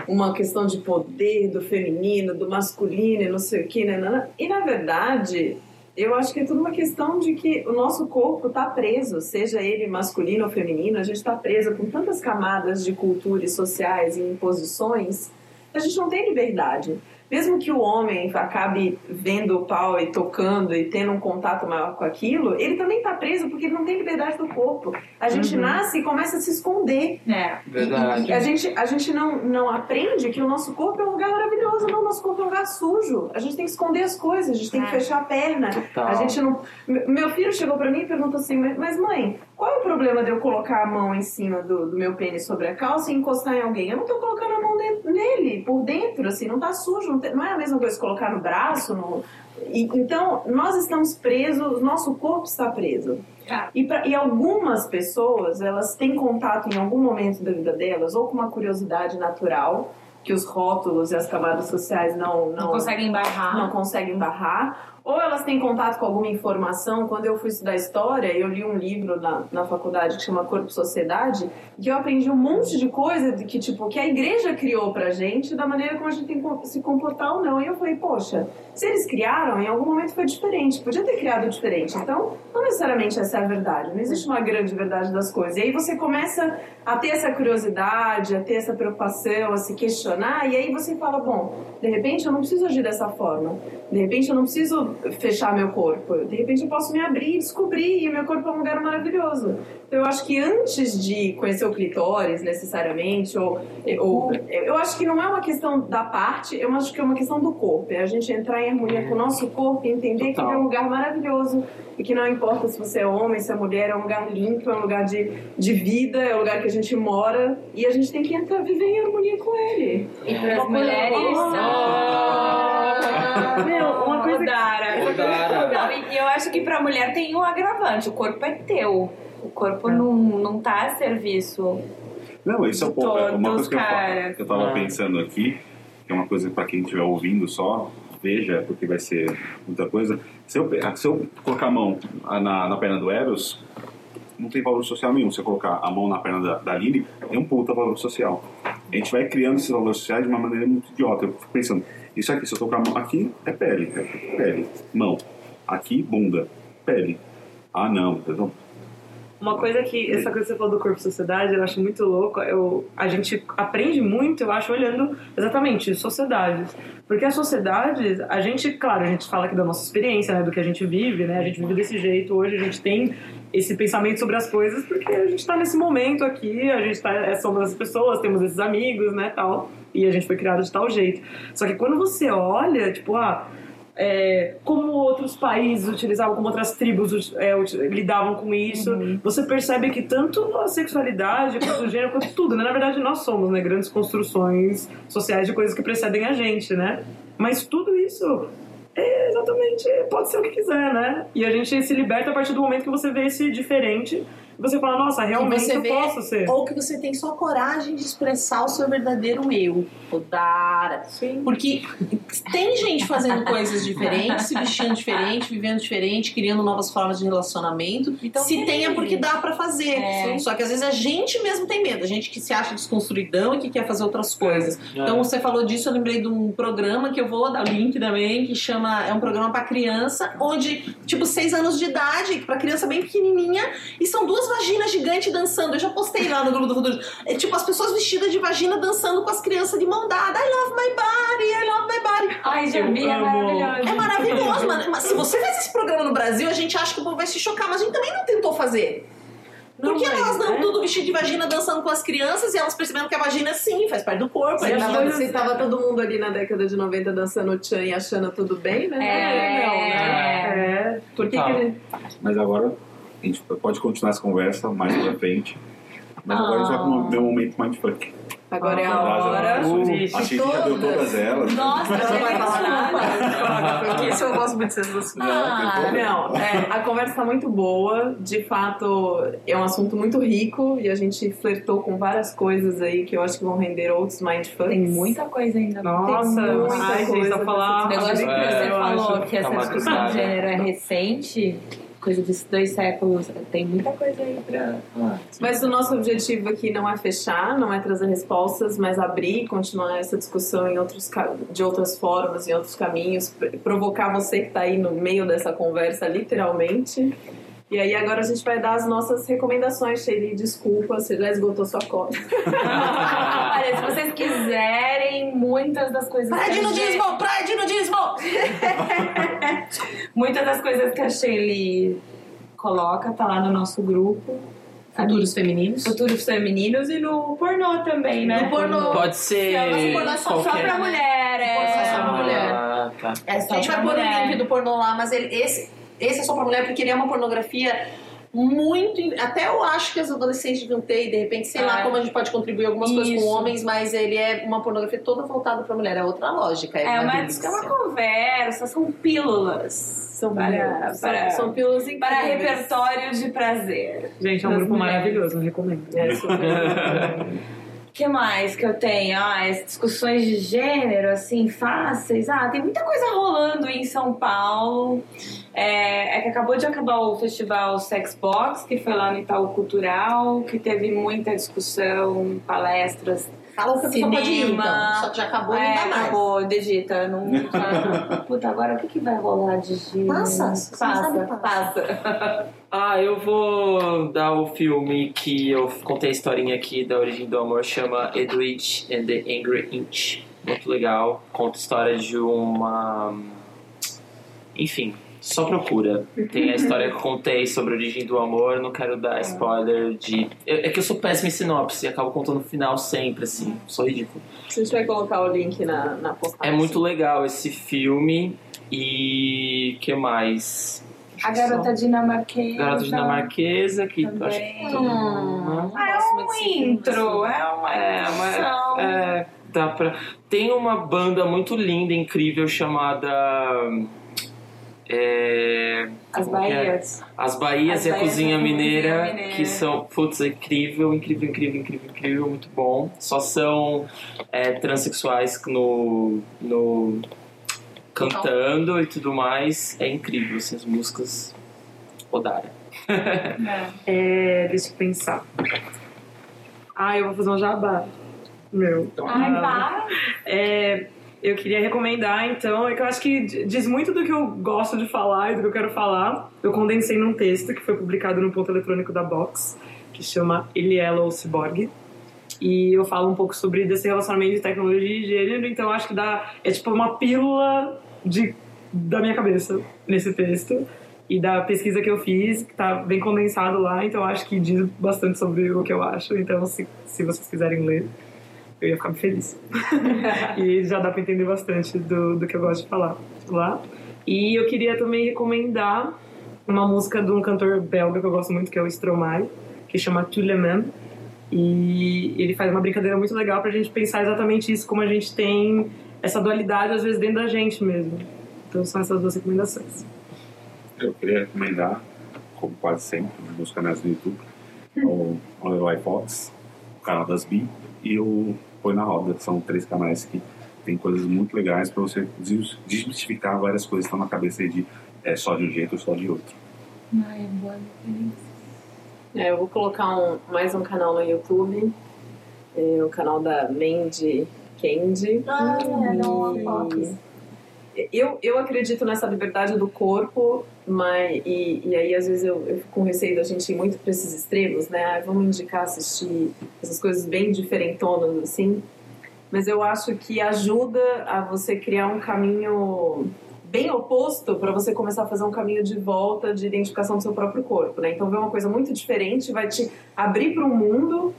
[SPEAKER 1] uma questão de poder do feminino, do masculino e não sei o que, né? né, né. E na verdade, eu acho que é tudo uma questão de que o nosso corpo está preso, seja ele masculino ou feminino, a gente está preso com tantas camadas de cultura e sociais e imposições, a gente não tem liberdade. Mesmo que o homem acabe vendo o pau e tocando e tendo um contato maior com aquilo, ele também está preso porque ele não tem liberdade do corpo. A gente nasce e começa a se esconder.
[SPEAKER 7] É.
[SPEAKER 5] Verdade.
[SPEAKER 1] E a gente, a gente não, não aprende que o nosso corpo é um lugar maravilhoso. Não, nosso corpo é um lugar sujo. A gente tem que esconder as coisas, a gente tem que
[SPEAKER 7] É.
[SPEAKER 1] fechar a perna.
[SPEAKER 5] Total.
[SPEAKER 1] A gente não. Me- Meu filho chegou pra mim e perguntou assim: "Mas- Mas mãe, qual é o problema de eu colocar a mão em cima do, do meu pênis sobre a calça e encostar em alguém? Eu não tô colocando a mão dentro- nele, por dentro, assim, não tá sujo. Não, tem- não é a mesma coisa colocar no braço. No, e- então, nós estamos presos, nosso corpo está preso.
[SPEAKER 7] Tá.
[SPEAKER 1] E, pra- e algumas pessoas, elas têm contato em algum momento da vida delas, ou com uma curiosidade natural, que os rótulos e as camadas sociais não,
[SPEAKER 7] Não
[SPEAKER 1] não,
[SPEAKER 7] conseguem barrar.
[SPEAKER 1] não conseguem barrar, ou elas têm contato com alguma informação. Quando eu fui estudar história, eu li um livro na, na faculdade que chama Corpo e Sociedade, que eu aprendi um monte de coisa de que, tipo, que a igreja criou pra gente, da maneira como a gente tem que se comportar ou não. E eu falei, poxa, se eles criaram, em algum momento foi diferente, podia ter criado diferente. Então, não necessariamente essa é a verdade, não existe uma grande verdade das coisas. E aí você começa a ter essa curiosidade, a ter essa preocupação, a se questionar, e aí você fala, bom, de repente eu não preciso agir dessa forma, de repente eu não preciso fechar meu corpo, de repente eu posso me abrir e descobrir, e meu corpo é um lugar maravilhoso. Eu acho que antes de conhecer o clitóris, necessariamente, ou, ou eu acho que não é uma questão da parte, eu acho que é uma questão do corpo, é a gente entrar em harmonia com o nosso corpo e entender que
[SPEAKER 5] Total.
[SPEAKER 1] ele é um lugar maravilhoso, e que não importa se você é homem, se é mulher, é um lugar limpo, é um lugar de, de vida, é um lugar que a gente mora e a gente tem que entrar, viver em harmonia com ele.
[SPEAKER 7] E para as mulheres.
[SPEAKER 6] Ah! Meu, uma coisa que-
[SPEAKER 7] Dara.
[SPEAKER 5] Ô, Dara.
[SPEAKER 7] Não, e eu acho que pra mulher tem um agravante: o corpo é teu. O corpo não, não tá a serviço.
[SPEAKER 2] Não, isso é
[SPEAKER 7] De
[SPEAKER 2] pô, é uma
[SPEAKER 7] todos,
[SPEAKER 2] coisa que eu,
[SPEAKER 7] cara.
[SPEAKER 2] fa- que eu tava
[SPEAKER 5] Ah.
[SPEAKER 2] pensando aqui, que é uma coisa para quem estiver ouvindo só, veja, porque vai ser muita coisa. Se eu, pe- se eu colocar a mão na, na perna do Eros, não tem valor social nenhum. Se eu colocar a mão na perna da, da Lili, tem um puta valor social. A gente vai criando esses valores sociais de uma maneira muito idiota. Eu fico pensando, isso aqui, se eu tocar a mão aqui, é pele, é pele. Mão. Aqui, bunda. Pele. Ah, não. entendeu?
[SPEAKER 6] Uma coisa que, essa coisa que você falou do corpo e sociedade, eu acho muito louco. Eu, a gente aprende muito, eu acho, olhando exatamente sociedades. Porque as sociedades, a gente, claro, a gente fala aqui da nossa experiência, né, do que a gente vive, né, a gente vive desse jeito hoje, a gente tem esse pensamento sobre as coisas porque a gente tá nesse momento aqui, a gente tá, é, somos as pessoas, temos esses amigos, né, tal, e a gente foi criado de tal jeito. Só que quando você olha, tipo, ah, é, como outros países utilizavam, como outras tribos é, lidavam com isso, você percebe que tanto a sexualidade, quanto o gênero, quanto tudo, né? Na verdade, nós somos né, grandes construções sociais de coisas que precedem a gente, né? Mas tudo isso é exatamente, pode ser o que quiser, né? E a gente se liberta a partir do momento que você vê esse diferente você fala, nossa, realmente eu
[SPEAKER 3] vê-
[SPEAKER 6] posso ser.
[SPEAKER 3] Ou que você tem só coragem de expressar o seu verdadeiro eu, o Dara.
[SPEAKER 6] Sim.
[SPEAKER 3] Porque tem gente fazendo coisas diferentes, se vestindo diferente, vivendo diferente, criando novas formas de relacionamento.
[SPEAKER 7] Então,
[SPEAKER 3] se tem é porque dá pra fazer.
[SPEAKER 7] É.
[SPEAKER 3] Só que às vezes a gente mesmo tem medo, a gente que se acha desconstruidão e que quer fazer outras coisas.
[SPEAKER 5] É.
[SPEAKER 3] Então você falou disso, eu lembrei de um programa que eu vou dar o link também, que chama é um programa pra criança, onde tipo seis anos de idade, pra criança bem pequenininha, e são duas vaginas gigantes dançando. Eu já postei lá no grupo do Futuro. É, tipo, as pessoas vestidas de vagina dançando com as crianças de mão dada. I love my body, I love my body.
[SPEAKER 4] Ai, já vi, é maravilhoso.
[SPEAKER 3] É maravilhoso, mano. Mas se você faz esse programa no Brasil, a gente acha que o povo vai se chocar, mas a gente também não tentou fazer. Por que elas não
[SPEAKER 1] né?
[SPEAKER 3] tudo vestido de vagina dançando com as crianças e elas percebendo que a vagina sim faz parte do corpo?
[SPEAKER 1] Você tava,
[SPEAKER 3] tava-
[SPEAKER 1] você tava todo mundo ali na década de 90 dançando Chan e achando tudo bem, né?
[SPEAKER 4] É.
[SPEAKER 1] Não, né?
[SPEAKER 6] É.
[SPEAKER 1] Por que,
[SPEAKER 5] Tá.
[SPEAKER 1] que a gente...
[SPEAKER 2] Mas agora a gente pode continuar essa conversa mais pra frente. Mas agora a gente vai pro meu momento mindfuck.
[SPEAKER 1] Agora é a
[SPEAKER 2] Das
[SPEAKER 1] hora.
[SPEAKER 2] anotações. Achei que já deu todas elas.
[SPEAKER 4] Nossa,
[SPEAKER 1] Não vai falar nada. Porque isso eu gosto muito de ser.
[SPEAKER 4] Ah,
[SPEAKER 1] Não, é, a conversa tá muito boa. De fato, é um assunto muito rico e a gente flertou com várias coisas aí que eu acho que vão render outros mindfucks.
[SPEAKER 4] Tem muita coisa ainda.
[SPEAKER 6] Nossa,
[SPEAKER 1] Tem muita
[SPEAKER 6] ai, gente,
[SPEAKER 1] coisa
[SPEAKER 6] tá
[SPEAKER 1] pra
[SPEAKER 6] falar.
[SPEAKER 4] O negócio que
[SPEAKER 5] É,
[SPEAKER 4] você
[SPEAKER 6] eu
[SPEAKER 4] falou
[SPEAKER 6] acho.
[SPEAKER 4] que essa
[SPEAKER 5] Tá
[SPEAKER 4] discussão de gênero é recente, coisa de dois séculos, tem muita coisa aí pra falar.
[SPEAKER 1] Mas o nosso objetivo aqui não é fechar, não é trazer respostas, mas abrir e continuar essa discussão em outros, de outras formas, em outros caminhos, pr- provocar você que está aí no meio dessa conversa, literalmente. E aí agora a gente vai dar as nossas recomendações, Shelly. Desculpa, você já esgotou sua cota.
[SPEAKER 4] Olha, se vocês quiserem, muitas das coisas
[SPEAKER 3] Praia de
[SPEAKER 4] a
[SPEAKER 3] nudismo! Praia de nudismo!
[SPEAKER 4] Muitas das coisas que a Shelly coloca tá lá no nosso grupo.
[SPEAKER 3] Futuros femininos.
[SPEAKER 4] Futuros femininos e no pornô também, né?
[SPEAKER 3] No pornô.
[SPEAKER 5] Pode ser.
[SPEAKER 3] Mas pornô é só-
[SPEAKER 4] Só
[SPEAKER 5] qualquer-
[SPEAKER 4] pra mulher, é.
[SPEAKER 3] Pode ser só pra mulher.
[SPEAKER 5] Ah, tá.
[SPEAKER 4] É
[SPEAKER 3] A
[SPEAKER 4] só
[SPEAKER 3] gente
[SPEAKER 4] pra
[SPEAKER 3] vai pôr o link do pornô lá, mas ele, esse, esse é só pra mulher porque ele é uma pornografia muito. Até eu acho que as adolescentes deviam ter, e de repente, sei lá
[SPEAKER 4] É.
[SPEAKER 3] como a gente pode contribuir algumas coisas
[SPEAKER 4] Isso.
[SPEAKER 3] com homens, mas ele é uma pornografia toda voltada pra mulher. É outra lógica.
[SPEAKER 4] É uma,
[SPEAKER 3] delícia.
[SPEAKER 4] é uma conversa, são pílulas.
[SPEAKER 1] São
[SPEAKER 4] Para-
[SPEAKER 1] pílulas.
[SPEAKER 4] para-
[SPEAKER 1] São, pílulas
[SPEAKER 4] Para repertório de prazer.
[SPEAKER 6] Gente, é um grupo
[SPEAKER 4] mulheres.
[SPEAKER 6] maravilhoso, eu recomendo.
[SPEAKER 1] É, super.
[SPEAKER 4] Que mais que eu tenho? Ah, as discussões de gênero, assim, fáceis. Ah, tem muita coisa rolando em São Paulo. É, é que acabou de acabar o festival Sex Box, que foi lá no Itaú Cultural, que teve muita discussão, palestras.
[SPEAKER 3] Fala que a pessoa pode ir, então. Só que já acabou,
[SPEAKER 4] é,
[SPEAKER 3] não dá mais.
[SPEAKER 4] acabou, digita. Não, Puta, agora o que, que vai rolar de?
[SPEAKER 3] Passa,
[SPEAKER 4] passa,
[SPEAKER 3] sabe,
[SPEAKER 4] passa.
[SPEAKER 5] Ah, eu vou dar o filme que eu contei a historinha aqui da origem do amor, chama Edwidge and the Angry Inch. Muito legal. Conta a história de uma. Enfim, só procura. Tem a história que eu contei sobre a origem do amor, não quero dar spoiler de. É é que eu sou péssimo em sinopse, acabo contando no final sempre, assim, sou ridículo.
[SPEAKER 1] A gente vai colocar o link na, na postagem.
[SPEAKER 5] É muito legal esse filme e. que mais?
[SPEAKER 4] A garota dinamarquesa.
[SPEAKER 5] Garota dinamarquesa, que eu acho que mundo.
[SPEAKER 4] Ah, é um intro, é uma
[SPEAKER 5] É, uma-
[SPEAKER 4] introdução.
[SPEAKER 5] É, dá pra... Tem uma banda muito linda, incrível, chamada. É,
[SPEAKER 4] As
[SPEAKER 5] é?
[SPEAKER 4] Bahias.
[SPEAKER 5] As Bahias
[SPEAKER 4] As
[SPEAKER 5] e a
[SPEAKER 4] Bahias
[SPEAKER 5] Cozinha
[SPEAKER 4] e a
[SPEAKER 5] Mineira,
[SPEAKER 4] Mineira.
[SPEAKER 5] que são, putz, incrível, incrível, incrível, incrível, incrível, muito bom. Só são é, transexuais no, no cantando e tudo mais. É incrível, assim, as músicas rodaram.
[SPEAKER 6] É, deixa eu pensar. Ah, eu vou fazer um jabá. Meu.
[SPEAKER 4] Ai,
[SPEAKER 6] Ah,
[SPEAKER 4] vai.
[SPEAKER 6] É, eu queria recomendar, então, é que eu acho que diz muito do que eu gosto de falar e do que eu quero falar. Eu condensei num texto que foi publicado no ponto eletrônico da Box, que chama Eliela ou Cyborg. E eu falo um pouco sobre desse relacionamento de tecnologia e gênero, então acho que dá, é tipo uma pílula de, da minha cabeça nesse texto. E da pesquisa que eu fiz, que tá bem condensado lá, então acho que diz bastante sobre o que eu acho. Então, se, se vocês quiserem ler, eu ia ficar feliz. e já dá pra entender bastante do, do que eu gosto de falar lá. E eu queria também recomendar uma música de um cantor belga que eu gosto muito, que é o Stromae, que chama Tu le Même. E ele faz uma brincadeira muito legal pra gente pensar exatamente isso, como a gente tem essa dualidade às vezes dentro da gente mesmo. Então são essas duas recomendações.
[SPEAKER 2] Eu queria recomendar, como quase sempre, nos canais do YouTube, o Online Fox, o canal das Bi e o Põe na Roda. São três canais que tem coisas muito legais para você des- desmistificar várias coisas que estão na cabeça aí de é só de um jeito ou só de outro.
[SPEAKER 4] Ai, boa
[SPEAKER 1] É, eu vou colocar um- mais um canal no YouTube. É, o canal da Mandy Candy.
[SPEAKER 4] Ah, não, a Fox.
[SPEAKER 1] eu, eu acredito nessa liberdade do corpo Mas, e, e aí, às vezes, eu, eu fico com receio da gente ir muito para esses extremos, né? Ah, vamos indicar assistir essas coisas bem diferentonas, assim. Mas eu acho que ajuda a você criar um caminho bem oposto para você começar a fazer um caminho de volta de identificação do seu próprio corpo, né? Então, ver uma coisa muito diferente vai te abrir para um mundo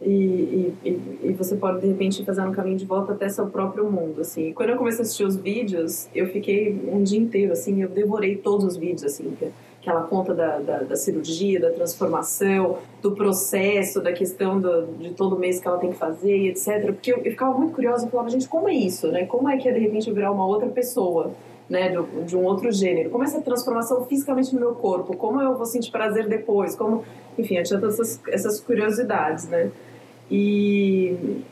[SPEAKER 1] e, e, e, você pode, de repente, fazer um caminho de volta até seu próprio mundo, assim. E quando eu comecei a assistir os vídeos, eu fiquei um dia inteiro, assim, eu devorei todos os vídeos, assim, que ela conta da, da, da, cirurgia, da transformação, do processo, da questão do, de todo mês que ela tem que fazer, etc. Porque eu, eu ficava muito curiosa, eu falava, gente, como é isso, né? Como é que é, de repente, virar uma outra pessoa? Né, de, de um outro gênero. Como é essa transformação fisicamente no meu corpo? Como eu vou sentir prazer depois? Como, enfim, eu tinha todas essas, essas curiosidades, né? E,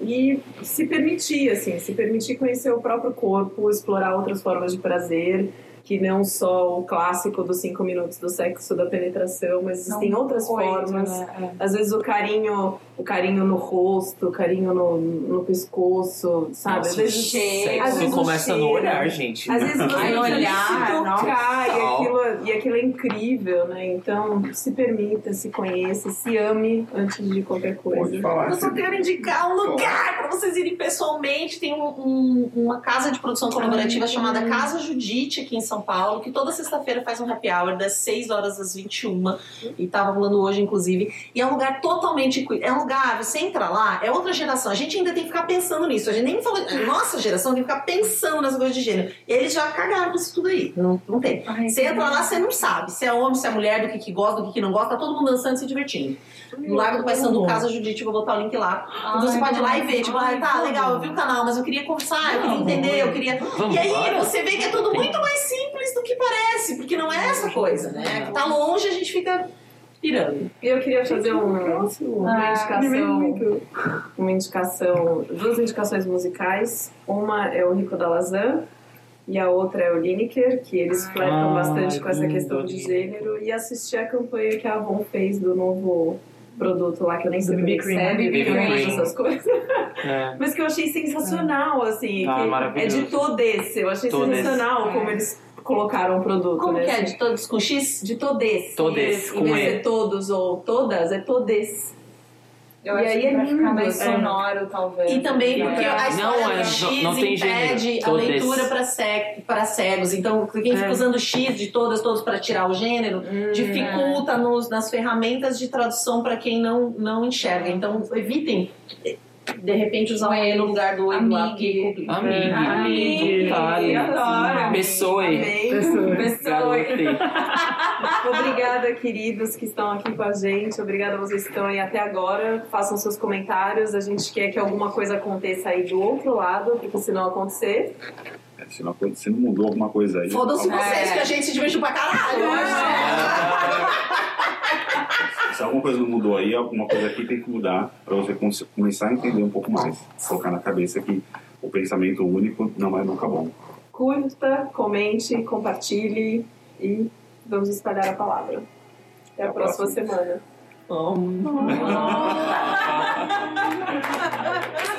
[SPEAKER 1] e se permitir, assim, se permitir conhecer o próprio corpo, explorar outras formas de prazer que não só o clássico dos cinco minutos do sexo da penetração, mas existem outras formas. Né? É. Às vezes o carinho, o carinho no rosto, o carinho no, no pescoço, sabe?
[SPEAKER 5] Nossa,
[SPEAKER 1] às vezes
[SPEAKER 5] cheiro. Às vezes começa cheiro. no olhar, gente.
[SPEAKER 1] Às vezes você
[SPEAKER 7] Ai, olhar,
[SPEAKER 1] se tocar e aquilo, e aquilo é incrível, né? Então se permita, se conheça, se ame antes de qualquer coisa.
[SPEAKER 2] Pode falar.
[SPEAKER 3] Eu só quero indicar um lugar para vocês irem pessoalmente. Tem um, um, uma casa de produção colaborativa Ai, chamada Casa Judite aqui em São são Paulo, que toda sexta-feira faz um happy hour das 6 horas às 21. E tava rolando hoje, inclusive. E é um lugar totalmente. É um lugar, você entra lá, é outra geração. A gente ainda tem que ficar pensando nisso. A gente nem falou. Nossa geração tem que ficar pensando nas coisas de gênero. E eles já cagaram com isso tudo aí. Não, não tem. Ai, você entra lá, você não sabe se é homem, se é mulher, do que, que gosta, do que, que não gosta. Tá todo mundo dançando e se divertindo. No Largo do Paissandu, Casa Judite, vou botar o link lá. Ai, você pode ir lá e ver. Tipo, ai, tá, legal, eu vi o canal, mas eu queria conversar, eu queria entender, eu queria. E aí você vê que é tudo muito mais simples do que parece, porque não é essa coisa, né? Tá longe, a gente fica pirando.
[SPEAKER 1] Eu queria fazer um, uma indicação, uma indicação, duas indicações musicais. Uma é o Rico da Lazan e a outra é o Lineker, que eles flertam ah, bastante com essa questão de gênero. E assistir a campanha que a Avon fez do novo produto lá que eu nem sei
[SPEAKER 6] BB Cream, BB
[SPEAKER 1] Cream, essas coisas. É. Mas que eu achei sensacional, assim.
[SPEAKER 5] Ah,
[SPEAKER 1] é de todes. Eu achei todes. sensacional como eles colocaram o produto.
[SPEAKER 3] Como
[SPEAKER 1] né?
[SPEAKER 3] que é? De todos com X?
[SPEAKER 1] De todes.
[SPEAKER 5] Todes.
[SPEAKER 1] Em vez de todos ou todas, é todes.
[SPEAKER 7] Eu e acho aí que é ficar mais sonoro, é. talvez.
[SPEAKER 3] E também porque a história
[SPEAKER 5] não, é,
[SPEAKER 3] X
[SPEAKER 5] não, não
[SPEAKER 3] impede a leitura para ceg, cegos. Então, quem é. fica usando X de todas, todos para tirar o gênero, hum, dificulta nos, nas ferramentas de tradução para quem não, não enxerga. Então, evitem de repente usar um E no lugar do oi lá que
[SPEAKER 5] Amigo. Amigo.
[SPEAKER 1] Adoro.
[SPEAKER 5] Pessoe.
[SPEAKER 1] Pessoe. Obrigada, queridos que estão aqui com a gente. Obrigada a vocês que estão aí até agora. Façam seus comentários. A gente quer que alguma coisa aconteça aí do outro lado, porque se não acontecer.
[SPEAKER 2] É, se não acontecer, não mudou alguma coisa aí.
[SPEAKER 3] Foda-se vocês, que a gente se divertiu pra caralho.
[SPEAKER 2] Se alguma coisa não mudou aí, alguma coisa aqui tem que mudar para você começar a entender um pouco mais. Colocar na cabeça que o pensamento único não é nunca bom.
[SPEAKER 1] Curta, comente, compartilhe e vamos espalhar a palavra. Até a, próxima, próxima semana.
[SPEAKER 3] Oh. Oh.